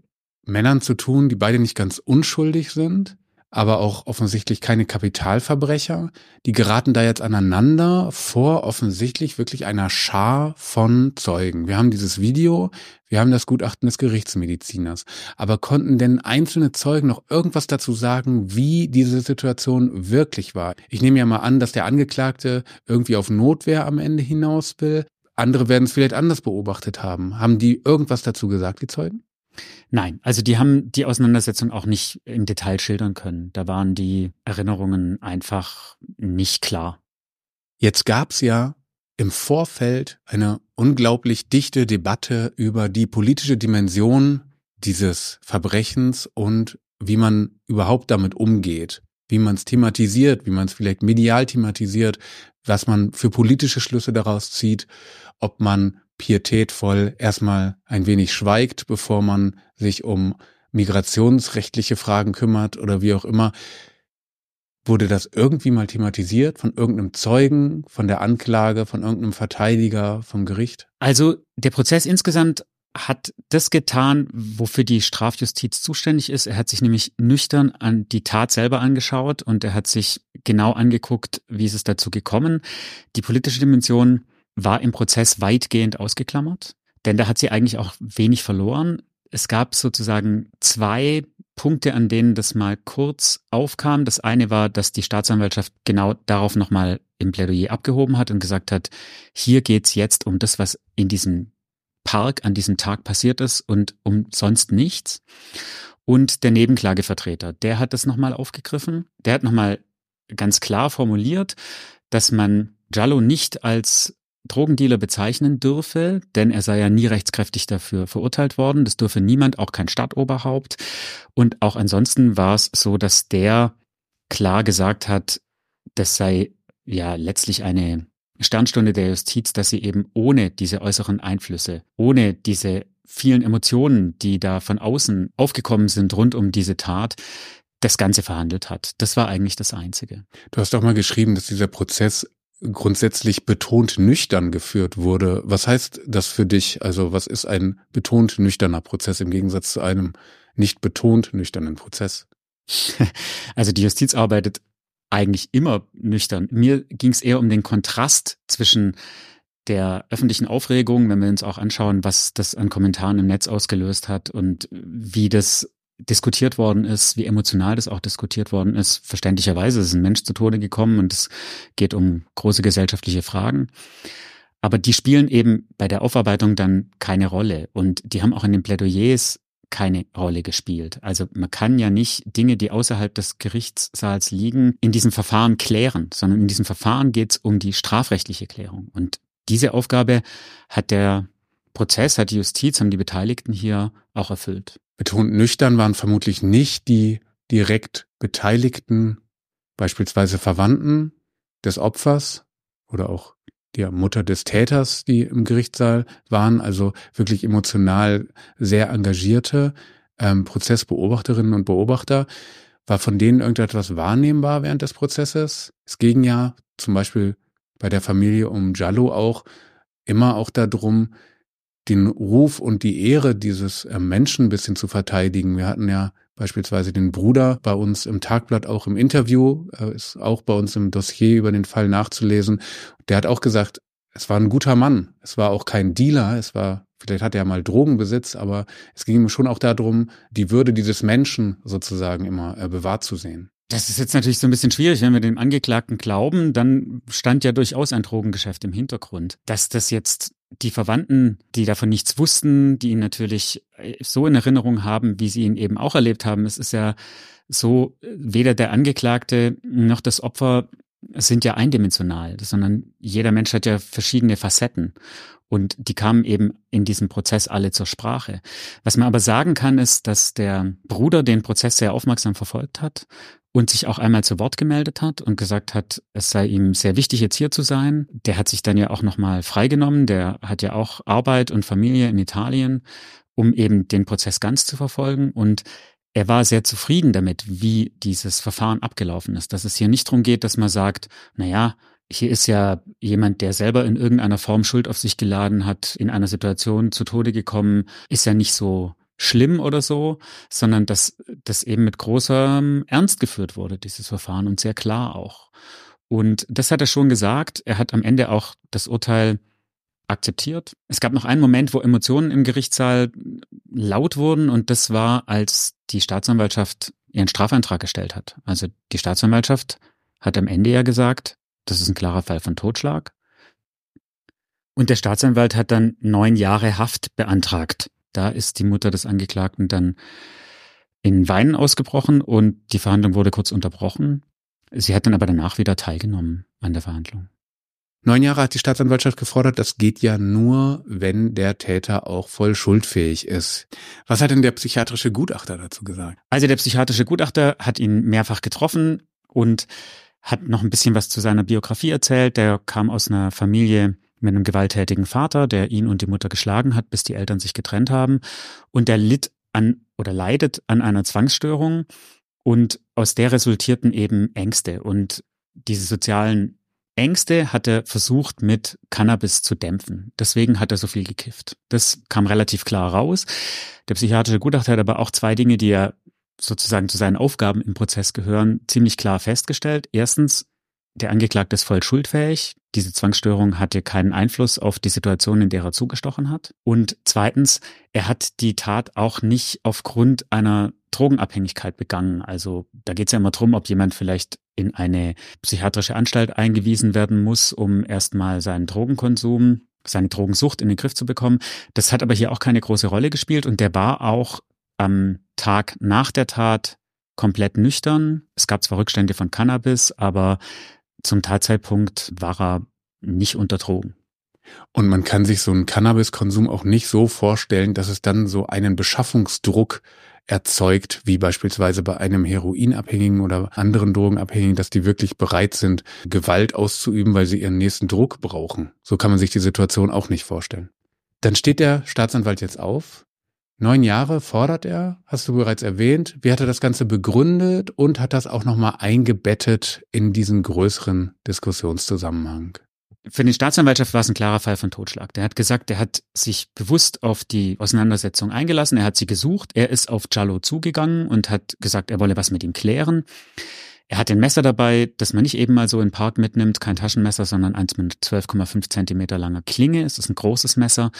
Männern zu tun, die beide nicht ganz unschuldig sind, aber auch offensichtlich keine Kapitalverbrecher. Die geraten da jetzt aneinander vor offensichtlich wirklich einer Schar von Zeugen. Wir haben dieses Video, wir haben das Gutachten des Gerichtsmediziners. Aber konnten denn einzelne Zeugen noch irgendwas dazu sagen, wie diese Situation wirklich war? Ich nehme ja mal an, dass der Angeklagte irgendwie auf Notwehr am Ende hinaus will. Andere werden es vielleicht anders beobachtet haben. Haben die irgendwas dazu gesagt, die Zeugen? Nein, also die haben die Auseinandersetzung auch nicht im Detail schildern können. Da waren die Erinnerungen einfach nicht klar. Jetzt gab's ja im Vorfeld eine unglaublich dichte Debatte über die politische Dimension dieses Verbrechens und wie man überhaupt damit umgeht, wie man es thematisiert, wie man es vielleicht medial thematisiert, was man für politische Schlüsse daraus zieht, ob man pietätvoll erstmal ein wenig schweigt, bevor man sich um migrationsrechtliche Fragen kümmert oder wie auch immer. Wurde das irgendwie mal thematisiert von irgendeinem Zeugen, von der Anklage, von irgendeinem Verteidiger, vom Gericht? Also der Prozess insgesamt hat das getan, wofür die Strafjustiz zuständig ist. Er hat sich nämlich nüchtern an die Tat selber angeschaut und er hat sich genau angeguckt, wie ist es dazu gekommen. Die politische Dimension war im Prozess weitgehend ausgeklammert, denn da hat sie eigentlich auch wenig verloren. Es gab sozusagen zwei Punkte, an denen das mal kurz aufkam. Das eine war, dass die Staatsanwaltschaft genau darauf nochmal im Plädoyer abgehoben hat und gesagt hat, hier geht's jetzt um das, was in diesem Park an diesem Tag passiert ist und um sonst nichts. Und der Nebenklagevertreter, der hat das nochmal aufgegriffen. Der hat nochmal ganz klar formuliert, dass man Jallo nicht als Drogendealer bezeichnen dürfe, denn er sei ja nie rechtskräftig dafür verurteilt worden. Das dürfe niemand, auch kein Stadtoberhaupt. Und auch ansonsten war es so, dass der klar gesagt hat, das sei ja letztlich eine Sternstunde der Justiz, dass sie eben ohne diese äußeren Einflüsse, ohne diese vielen Emotionen, die da von außen aufgekommen sind rund um diese Tat, das Ganze verhandelt hat. Das war eigentlich das Einzige. Du hast doch mal geschrieben, dass dieser Prozess grundsätzlich betont nüchtern geführt wurde. Was heißt das für dich? Also was ist ein betont nüchterner Prozess im Gegensatz zu einem nicht betont nüchternen Prozess? *laughs* Also die Justiz arbeitet eigentlich immer nüchtern. Mir ging es eher um den Kontrast zwischen der öffentlichen Aufregung, wenn wir uns auch anschauen, was das an Kommentaren im Netz ausgelöst hat und wie das diskutiert worden ist, wie emotional das auch diskutiert worden ist. Verständlicherweise ist ein Mensch zu Tode gekommen und es geht um große gesellschaftliche Fragen. Aber die spielen eben bei der Aufarbeitung dann keine Rolle. Und die haben auch in den Plädoyers keine Rolle gespielt. Also man kann ja nicht Dinge, die außerhalb des Gerichtssaals liegen, in diesem Verfahren klären, sondern in diesem Verfahren geht es um die strafrechtliche Klärung. Und diese Aufgabe hat der Prozess, hat die Justiz, haben die Beteiligten hier auch erfüllt. Betont nüchtern waren vermutlich nicht die direkt Beteiligten, beispielsweise Verwandten des Opfers oder auch der Mutter des Täters, die im Gerichtssaal waren, also wirklich emotional sehr engagierte ähm, Prozessbeobachterinnen und Beobachter. War von denen irgendetwas wahrnehmbar während des Prozesses? Es ging ja zum Beispiel bei der Familie um Jallo auch immer auch darum, den Ruf und die Ehre dieses äh, Menschen ein bisschen zu verteidigen. Wir hatten ja beispielsweise den Bruder bei uns im Tagblatt auch im Interview, äh, ist auch bei uns im Dossier über den Fall nachzulesen. Der hat auch gesagt, es war ein guter Mann. Es war auch kein Dealer. Es war, vielleicht hat er mal Drogenbesitz, aber es ging ihm schon auch darum, die Würde dieses Menschen sozusagen immer äh, bewahrt zu sehen. Das ist jetzt natürlich so ein bisschen schwierig, wenn wir dem Angeklagten glauben, dann stand ja durchaus ein Drogengeschäft im Hintergrund. Dass das jetzt die Verwandten, die davon nichts wussten, die ihn natürlich äh, so in Erinnerung haben, wie sie ihn eben auch erlebt haben. Es ist ja so, weder der Angeklagte noch das Opfer sind ja eindimensional, sondern jeder Mensch hat ja verschiedene Facetten. Und die kamen eben in diesem Prozess alle zur Sprache. Was man aber sagen kann, ist, dass der Bruder den Prozess sehr aufmerksam verfolgt hat und sich auch einmal zu Wort gemeldet hat und gesagt hat, es sei ihm sehr wichtig, jetzt hier zu sein. Der hat sich dann ja auch nochmal freigenommen. Der hat ja auch Arbeit und Familie in Italien, um eben den Prozess ganz zu verfolgen. Und er war sehr zufrieden damit, wie dieses Verfahren abgelaufen ist. Dass es hier nicht darum geht, dass man sagt, na ja, hier ist ja jemand, der selber in irgendeiner Form Schuld auf sich geladen hat, in einer Situation zu Tode gekommen, ist ja nicht so schlimm oder so, sondern dass das eben mit großem Ernst geführt wurde, dieses Verfahren und sehr klar auch. Und das hat er schon gesagt. Er hat am Ende auch das Urteil akzeptiert. Es gab noch einen Moment, wo Emotionen im Gerichtssaal laut wurden und das war, als die Staatsanwaltschaft ihren Strafantrag gestellt hat. Also die Staatsanwaltschaft hat am Ende ja gesagt, das ist ein klarer Fall von Totschlag. Und der Staatsanwalt hat dann neun Jahre Haft beantragt. Da ist die Mutter des Angeklagten dann in Weinen ausgebrochen und die Verhandlung wurde kurz unterbrochen. Sie hat dann aber danach wieder teilgenommen an der Verhandlung. Neun Jahre hat die Staatsanwaltschaft gefordert, das geht ja nur, wenn der Täter auch voll schuldfähig ist. Was hat denn der psychiatrische Gutachter dazu gesagt? Also der psychiatrische Gutachter hat ihn mehrfach getroffen und hat noch ein bisschen was zu seiner Biografie erzählt. Der kam aus einer Familie mit einem gewalttätigen Vater, der ihn und die Mutter geschlagen hat, bis die Eltern sich getrennt haben. Und der litt an oder leidet an einer Zwangsstörung. Und aus der resultierten eben Ängste. Und diese sozialen Ängste hat er versucht mit Cannabis zu dämpfen. Deswegen hat er so viel gekifft. Das kam relativ klar raus. Der psychiatrische Gutachter hat aber auch zwei Dinge, die er sozusagen zu seinen Aufgaben im Prozess gehören, ziemlich klar festgestellt. Erstens, der Angeklagte ist voll schuldfähig. Diese Zwangsstörung hatte keinen Einfluss auf die Situation, in der er zugestochen hat. Und zweitens, er hat die Tat auch nicht aufgrund einer Drogenabhängigkeit begangen. Also da geht es ja immer drum, ob jemand vielleicht in eine psychiatrische Anstalt eingewiesen werden muss, um erstmal seinen Drogenkonsum, seine Drogensucht in den Griff zu bekommen. Das hat aber hier auch keine große Rolle gespielt und der war auch am Tag nach der Tat komplett nüchtern. Es gab zwar Rückstände von Cannabis, aber zum Tatzeitpunkt war er nicht unter Drogen. Und man kann sich so einen Cannabiskonsum auch nicht so vorstellen, dass es dann so einen Beschaffungsdruck erzeugt, wie beispielsweise bei einem Heroinabhängigen oder anderen Drogenabhängigen, dass die wirklich bereit sind, Gewalt auszuüben, weil sie ihren nächsten Druck brauchen. So kann man sich die Situation auch nicht vorstellen. Dann steht der Staatsanwalt jetzt auf. Neun Jahre fordert er, hast du bereits erwähnt. Wie hat er das Ganze begründet und hat das auch nochmal eingebettet in diesen größeren Diskussionszusammenhang? Für den Staatsanwaltschaft war es ein klarer Fall von Totschlag. Der hat gesagt, er hat sich bewusst auf die Auseinandersetzung eingelassen, er hat sie gesucht, er ist auf Jallo zugegangen und hat gesagt, er wolle was mit ihm klären. Er hat ein Messer dabei, das man nicht eben mal so in den Park mitnimmt, kein Taschenmesser, sondern eins mit 12,5 Zentimeter langer Klinge. Es ist ein großes Messer.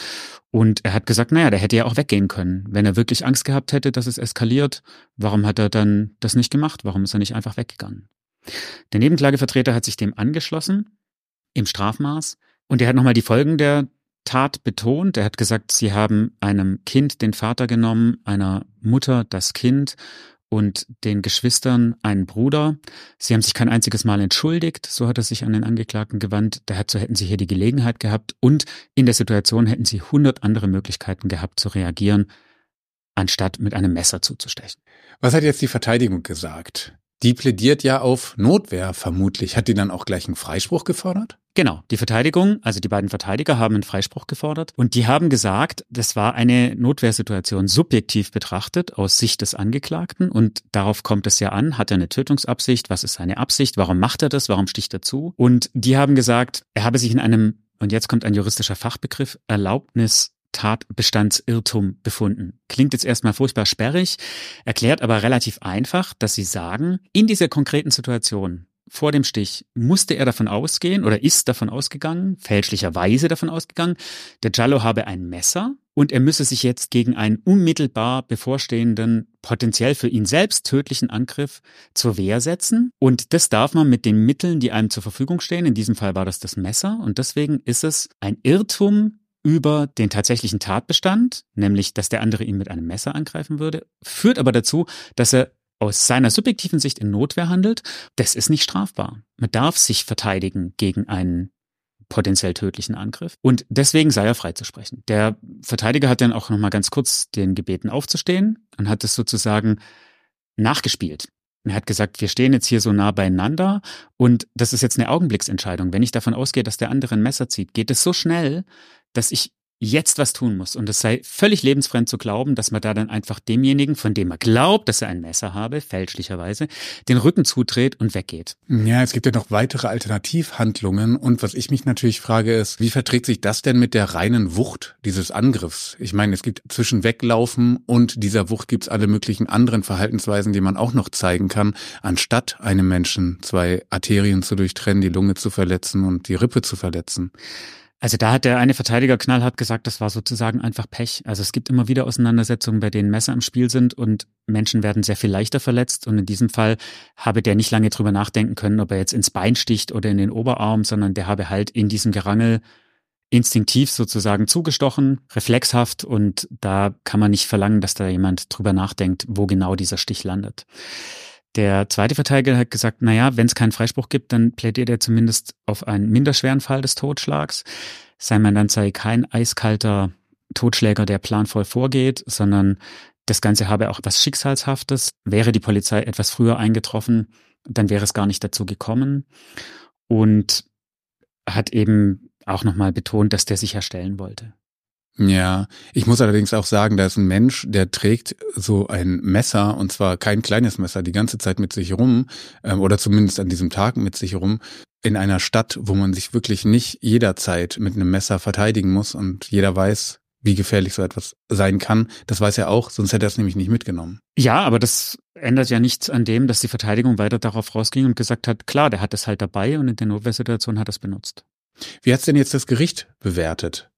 Und er hat gesagt, naja, der hätte ja auch weggehen können. Wenn er wirklich Angst gehabt hätte, dass es eskaliert, warum hat er dann das nicht gemacht? Warum ist er nicht einfach weggegangen? Der Nebenklagevertreter hat sich dem angeschlossen im Strafmaß. Und er hat nochmal die Folgen der Tat betont. Er hat gesagt, sie haben einem Kind den Vater genommen, einer Mutter das Kind und den Geschwistern einen Bruder. Sie haben sich kein einziges Mal entschuldigt, so hat er sich an den Angeklagten gewandt. Dazu hätten sie hier die Gelegenheit gehabt und in der Situation hätten sie hundert andere Möglichkeiten gehabt zu reagieren, anstatt mit einem Messer zuzustechen. Was hat jetzt die Verteidigung gesagt? Die plädiert ja auf Notwehr vermutlich. Hat die dann auch gleich einen Freispruch gefordert? Genau, die Verteidigung, also die beiden Verteidiger haben einen Freispruch gefordert und die haben gesagt, das war eine Notwehrsituation subjektiv betrachtet aus Sicht des Angeklagten und darauf kommt es ja an, hat er eine Tötungsabsicht, was ist seine Absicht, warum macht er das, warum sticht er zu? Und die haben gesagt, er habe sich in einem, und jetzt kommt ein juristischer Fachbegriff, Erlaubnis Tatbestandsirrtum befunden. Klingt jetzt erstmal furchtbar sperrig, erklärt aber relativ einfach, dass sie sagen, in dieser konkreten Situation vor dem Stich musste er davon ausgehen oder ist davon ausgegangen, fälschlicherweise davon ausgegangen, der Giallo habe ein Messer und er müsse sich jetzt gegen einen unmittelbar bevorstehenden, potenziell für ihn selbst tödlichen Angriff zur Wehr setzen. Und das darf man mit den Mitteln, die einem zur Verfügung stehen. In diesem Fall war das das Messer. Und deswegen ist es ein Irrtum, über den tatsächlichen Tatbestand, nämlich dass der andere ihn mit einem Messer angreifen würde, führt aber dazu, dass er aus seiner subjektiven Sicht in Notwehr handelt. Das ist nicht strafbar. Man darf sich verteidigen gegen einen potenziell tödlichen Angriff. Und deswegen sei er freizusprechen. Der Verteidiger hat dann auch nochmal ganz kurz den gebeten aufzustehen und hat es sozusagen nachgespielt. Er hat gesagt, wir stehen jetzt hier so nah beieinander und das ist jetzt eine Augenblicksentscheidung. Wenn ich davon ausgehe, dass der andere ein Messer zieht, geht es so schnell, dass ich jetzt was tun muss. Und es sei völlig lebensfremd zu glauben, dass man da dann einfach demjenigen, von dem man glaubt, dass er ein Messer habe, fälschlicherweise, den Rücken zudreht und weggeht. Ja, es gibt ja noch weitere Alternativhandlungen. Und was ich mich natürlich frage ist, wie verträgt sich das denn mit der reinen Wucht dieses Angriffs? Ich meine, es gibt zwischen Weglaufen und dieser Wucht gibt es alle möglichen anderen Verhaltensweisen, die man auch noch zeigen kann, anstatt einem Menschen zwei Arterien zu durchtrennen, die Lunge zu verletzen und die Rippe zu verletzen. Also da hat der eine Verteidiger knallhart gesagt, das war sozusagen einfach Pech. Also es gibt immer wieder Auseinandersetzungen, bei denen Messer im Spiel sind und Menschen werden sehr viel leichter verletzt. Und in diesem Fall habe der nicht lange drüber nachdenken können, ob er jetzt ins Bein sticht oder in den Oberarm, sondern der habe halt in diesem Gerangel instinktiv sozusagen zugestochen, reflexhaft und da kann man nicht verlangen, dass da jemand drüber nachdenkt, wo genau dieser Stich landet. Der zweite Verteidiger hat gesagt, naja, wenn es keinen Freispruch gibt, dann plädiert er zumindest auf einen minderschweren Fall des Totschlags. Sein Mandant sei kein eiskalter Totschläger, der planvoll vorgeht, sondern das Ganze habe auch was Schicksalshaftes. Wäre die Polizei etwas früher eingetroffen, dann wäre es gar nicht dazu gekommen. Und hat eben auch nochmal betont, dass der sicherstellen wollte. Ja, ich muss allerdings auch sagen, da ist ein Mensch, der trägt so ein Messer und zwar kein kleines Messer die ganze Zeit mit sich rum ähm, oder zumindest an diesem Tag mit sich rum in einer Stadt, wo man sich wirklich nicht jederzeit mit einem Messer verteidigen muss und jeder weiß, wie gefährlich so etwas sein kann. Das weiß er auch, sonst hätte er es nämlich nicht mitgenommen. Ja, aber das ändert ja nichts an dem, dass die Verteidigung weiter darauf rausging und gesagt hat, klar, der hat es halt dabei und in der Notwehrsituation hat er es benutzt. Wie hat's denn jetzt das Gericht bewertet?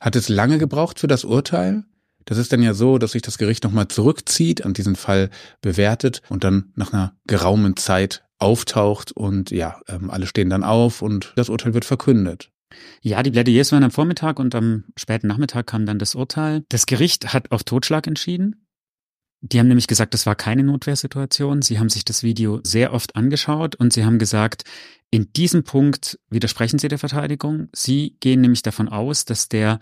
Hat es lange gebraucht für das Urteil? Das ist dann ja so, dass sich das Gericht nochmal zurückzieht, an diesen Fall bewertet und dann nach einer geraumen Zeit auftaucht und ja, ähm, alle stehen dann auf und das Urteil wird verkündet. Ja, die Plädoyers waren am Vormittag und am späten Nachmittag kam dann das Urteil. Das Gericht hat auf Totschlag entschieden. Die haben nämlich gesagt, das war keine Notwehrsituation. Sie haben sich das Video sehr oft angeschaut und sie haben gesagt, in diesem Punkt widersprechen sie der Verteidigung. Sie gehen nämlich davon aus, dass der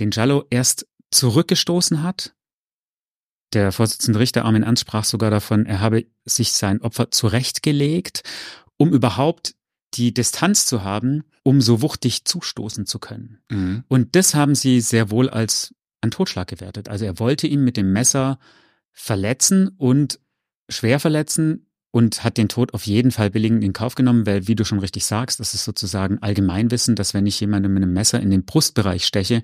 den Jallo erst zurückgestoßen hat. Der Vorsitzende Richter Armin Ernst sprach sogar davon, er habe sich sein Opfer zurechtgelegt, um überhaupt die Distanz zu haben, um so wuchtig zustoßen zu können. Mhm. Und das haben sie sehr wohl als einen Totschlag gewertet. Also er wollte ihn mit dem Messer verletzen und schwer verletzen, und hat den Tod auf jeden Fall billigend in Kauf genommen, weil, wie du schon richtig sagst, das ist sozusagen Allgemeinwissen, dass wenn ich jemandem mit einem Messer in den Brustbereich steche,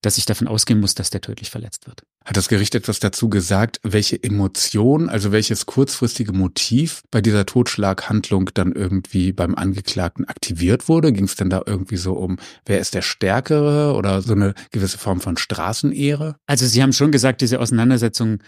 dass ich davon ausgehen muss, dass der tödlich verletzt wird. Hat das Gericht etwas dazu gesagt, welche Emotion, also welches kurzfristige Motiv bei dieser Totschlaghandlung dann irgendwie beim Angeklagten aktiviert wurde? Ging es denn da irgendwie so um, wer ist der Stärkere oder so eine gewisse Form von Straßenehre? Also Sie haben schon gesagt, diese Auseinandersetzung,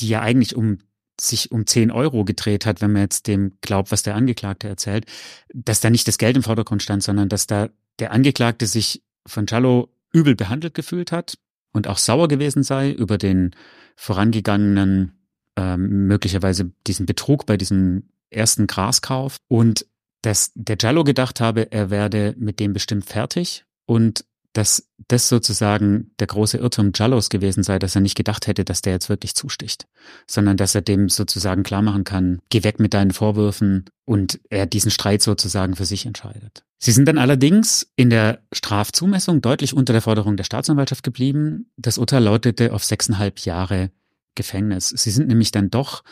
die ja eigentlich um sich um 10 Euro gedreht hat, wenn man jetzt dem glaubt, was der Angeklagte erzählt, dass da nicht das Geld im Vordergrund stand, sondern dass da der Angeklagte sich von Giallo übel behandelt gefühlt hat und auch sauer gewesen sei über den vorangegangenen, ähm, möglicherweise diesen Betrug bei diesem ersten Graskauf und dass der Giallo gedacht habe, er werde mit dem bestimmt fertig und dass das sozusagen der große Irrtum Jallos gewesen sei, dass er nicht gedacht hätte, dass der jetzt wirklich zusticht, sondern dass er dem sozusagen klar machen kann, geh weg mit deinen Vorwürfen und er diesen Streit sozusagen für sich entscheidet. Sie sind dann allerdings in der Strafzumessung deutlich unter der Forderung der Staatsanwaltschaft geblieben. Das Urteil lautete auf sechseinhalb Jahre Gefängnis. Sie sind nämlich dann doch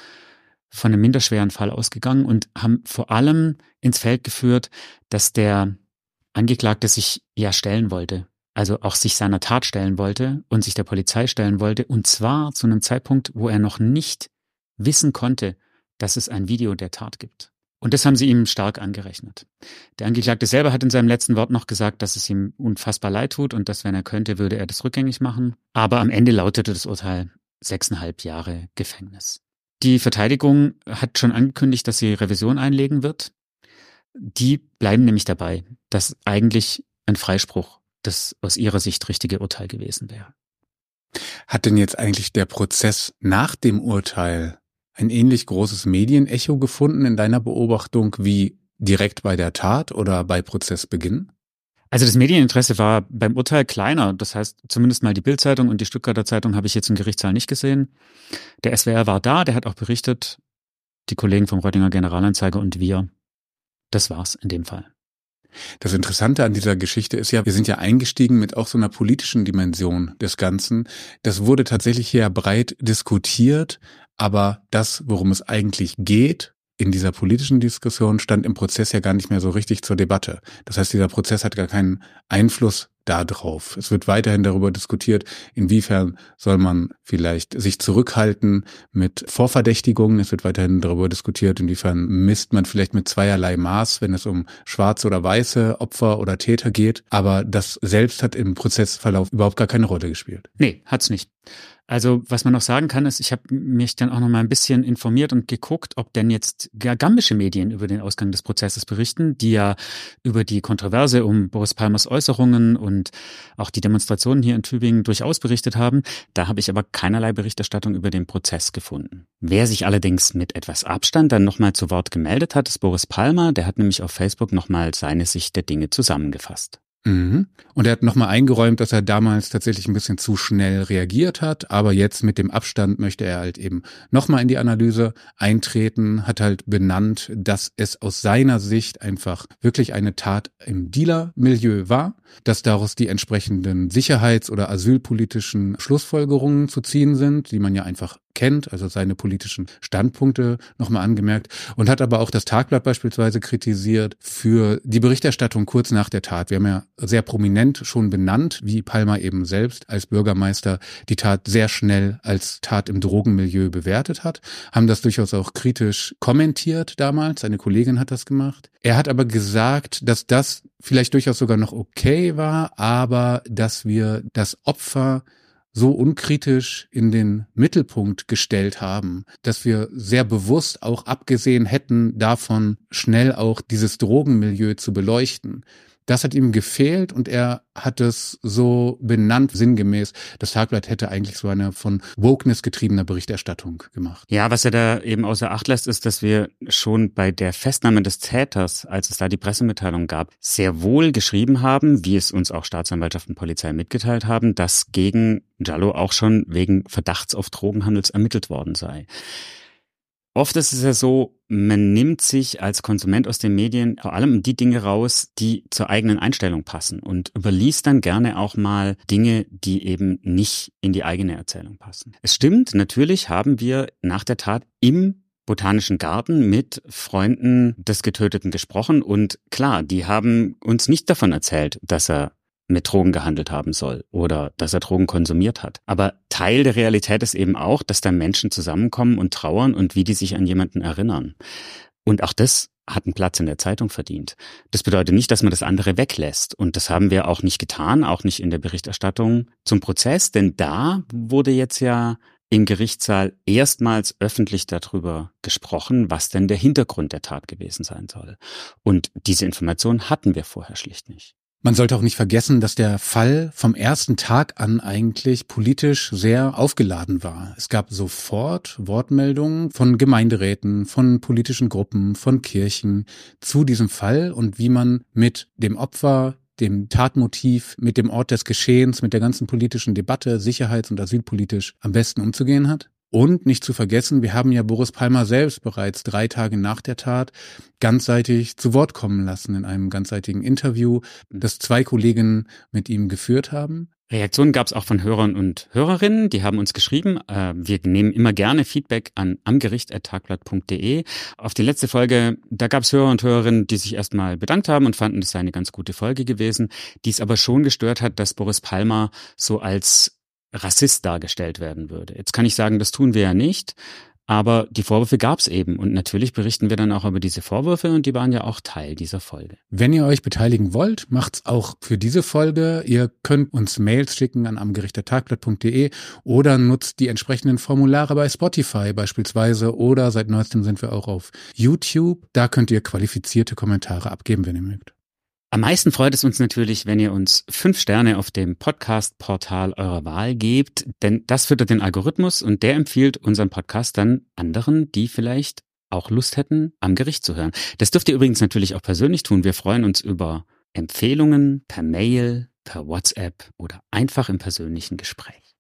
von einem minderschweren Fall ausgegangen und haben vor allem ins Feld geführt, dass der Angeklagte sich ja stellen wollte, also auch sich seiner Tat stellen wollte und sich der Polizei stellen wollte, und zwar zu einem Zeitpunkt, wo er noch nicht wissen konnte, dass es ein Video der Tat gibt. Und das haben sie ihm stark angerechnet. Der Angeklagte selber hat in seinem letzten Wort noch gesagt, dass es ihm unfassbar leid tut und dass, wenn er könnte, würde er das rückgängig machen. Aber am Ende lautete das Urteil sechseinhalb Jahre Gefängnis. Die Verteidigung hat schon angekündigt, dass sie Revision einlegen wird. Die bleiben nämlich dabei, dass eigentlich ein Freispruch das aus ihrer Sicht richtige Urteil gewesen wäre. Hat denn jetzt eigentlich der Prozess nach dem Urteil ein ähnlich großes Medienecho gefunden in deiner Beobachtung wie direkt bei der Tat oder bei Prozessbeginn? Also das Medieninteresse war beim Urteil kleiner. Das heißt, zumindest mal die Bildzeitung und die Stuttgarter Zeitung habe ich jetzt im Gerichtssaal nicht gesehen. Der SWR war da, der hat auch berichtet, die Kollegen vom Reutinger Generalanzeiger und wir. Das war's in dem Fall. Das Interessante an dieser Geschichte ist ja, wir sind ja eingestiegen mit auch so einer politischen Dimension des Ganzen. Das wurde tatsächlich hier breit diskutiert, aber das, worum es eigentlich geht, in dieser politischen Diskussion stand im Prozess ja gar nicht mehr so richtig zur Debatte. Das heißt, dieser Prozess hat gar keinen Einfluss darauf. Es wird weiterhin darüber diskutiert, inwiefern soll man vielleicht sich zurückhalten mit Vorverdächtigungen. Es wird weiterhin darüber diskutiert, inwiefern misst man vielleicht mit zweierlei Maß, wenn es um schwarze oder weiße Opfer oder Täter geht. Aber das selbst hat im Prozessverlauf überhaupt gar keine Rolle gespielt. Nee, hat's nicht. Also was man noch sagen kann, ist, ich habe mich dann auch noch mal ein bisschen informiert und geguckt, ob denn jetzt gambische Medien über den Ausgang des Prozesses berichten, die ja über die Kontroverse um Boris Palmers Äußerungen und und auch die Demonstrationen hier in Tübingen durchaus berichtet haben. Da habe ich aber keinerlei Berichterstattung über den Prozess gefunden. Wer sich allerdings mit etwas Abstand dann nochmal zu Wort gemeldet hat, ist Boris Palmer. Der hat nämlich auf Facebook nochmal seine Sicht der Dinge zusammengefasst. Mhm. Und er hat nochmal eingeräumt, dass er damals tatsächlich ein bisschen zu schnell reagiert hat, aber jetzt mit dem Abstand möchte er halt eben nochmal in die Analyse eintreten, hat halt benannt, dass es aus seiner Sicht einfach wirklich eine Tat im Dealer-Milieu war, dass daraus die entsprechenden sicherheits- oder asylpolitischen Schlussfolgerungen zu ziehen sind, die man ja einfach kennt, also seine politischen Standpunkte nochmal angemerkt und hat aber auch das Tagblatt beispielsweise kritisiert für die Berichterstattung kurz nach der Tat. Wir haben ja sehr prominent schon benannt, wie Palmer eben selbst als Bürgermeister die Tat sehr schnell als Tat im Drogenmilieu bewertet hat, haben das durchaus auch kritisch kommentiert damals. Eine Kollegin hat das gemacht. Er hat aber gesagt, dass das vielleicht durchaus sogar noch okay war, aber dass wir das Opfer so unkritisch in den Mittelpunkt gestellt haben, dass wir sehr bewusst auch abgesehen hätten davon, schnell auch dieses Drogenmilieu zu beleuchten. Das hat ihm gefehlt und er hat es so benannt, sinngemäß. Das Tagblatt hätte eigentlich so eine von Wokeness getriebener Berichterstattung gemacht. Ja, was er da eben außer Acht lässt, ist, dass wir schon bei der Festnahme des Täters, als es da die Pressemitteilung gab, sehr wohl geschrieben haben, wie es uns auch Staatsanwaltschaft und Polizei mitgeteilt haben, dass gegen Jallo auch schon wegen Verdachts auf Drogenhandels ermittelt worden sei. Oft ist es ja so, man nimmt sich als Konsument aus den Medien vor allem die Dinge raus, die zur eigenen Einstellung passen und überliest dann gerne auch mal Dinge, die eben nicht in die eigene Erzählung passen. Es stimmt, natürlich haben wir nach der Tat im Botanischen Garten mit Freunden des Getöteten gesprochen und klar, die haben uns nicht davon erzählt, dass er mit Drogen gehandelt haben soll oder dass er Drogen konsumiert hat. Aber Teil der Realität ist eben auch, dass da Menschen zusammenkommen und trauern und wie die sich an jemanden erinnern. Und auch das hat einen Platz in der Zeitung verdient. Das bedeutet nicht, dass man das andere weglässt. Und das haben wir auch nicht getan, auch nicht in der Berichterstattung zum Prozess, denn da wurde jetzt ja im Gerichtssaal erstmals öffentlich darüber gesprochen, was denn der Hintergrund der Tat gewesen sein soll. Und diese Information hatten wir vorher schlicht nicht. Man sollte auch nicht vergessen, dass der Fall vom ersten Tag an eigentlich politisch sehr aufgeladen war. Es gab sofort Wortmeldungen von Gemeinderäten, von politischen Gruppen, von Kirchen zu diesem Fall und wie man mit dem Opfer dem Tatmotiv, mit dem Ort des Geschehens, mit der ganzen politischen Debatte, sicherheits- und asylpolitisch am besten umzugehen hat. Und nicht zu vergessen, wir haben ja Boris Palmer selbst bereits drei Tage nach der Tat ganzseitig zu Wort kommen lassen in einem ganzseitigen Interview, das zwei Kolleginnen mit ihm geführt haben. Reaktionen gab es auch von Hörern und Hörerinnen, die haben uns geschrieben. Äh, wir nehmen immer gerne Feedback an amgericht.tagblatt.de. Auf die letzte Folge, da gab es Hörer und Hörerinnen, die sich erstmal bedankt haben und fanden, das sei eine ganz gute Folge gewesen, die es aber schon gestört hat, dass Boris Palmer so als Rassist dargestellt werden würde. Jetzt kann ich sagen, das tun wir ja nicht, aber die Vorwürfe gab es eben und natürlich berichten wir dann auch über diese Vorwürfe und die waren ja auch Teil dieser Folge. Wenn ihr euch beteiligen wollt, macht's auch für diese Folge. Ihr könnt uns Mails schicken an amgerichtertagblatt.de oder nutzt die entsprechenden Formulare bei Spotify beispielsweise oder seit neuestem sind wir auch auf YouTube. Da könnt ihr qualifizierte Kommentare abgeben, wenn ihr mögt. Am meisten freut es uns natürlich, wenn ihr uns fünf Sterne auf dem Podcast-Portal eurer Wahl gebt, denn das füttert den Algorithmus und der empfiehlt unseren Podcast dann anderen, die vielleicht auch Lust hätten, am Gericht zu hören. Das dürft ihr übrigens natürlich auch persönlich tun. Wir freuen uns über Empfehlungen per Mail, per WhatsApp oder einfach im persönlichen Gespräch.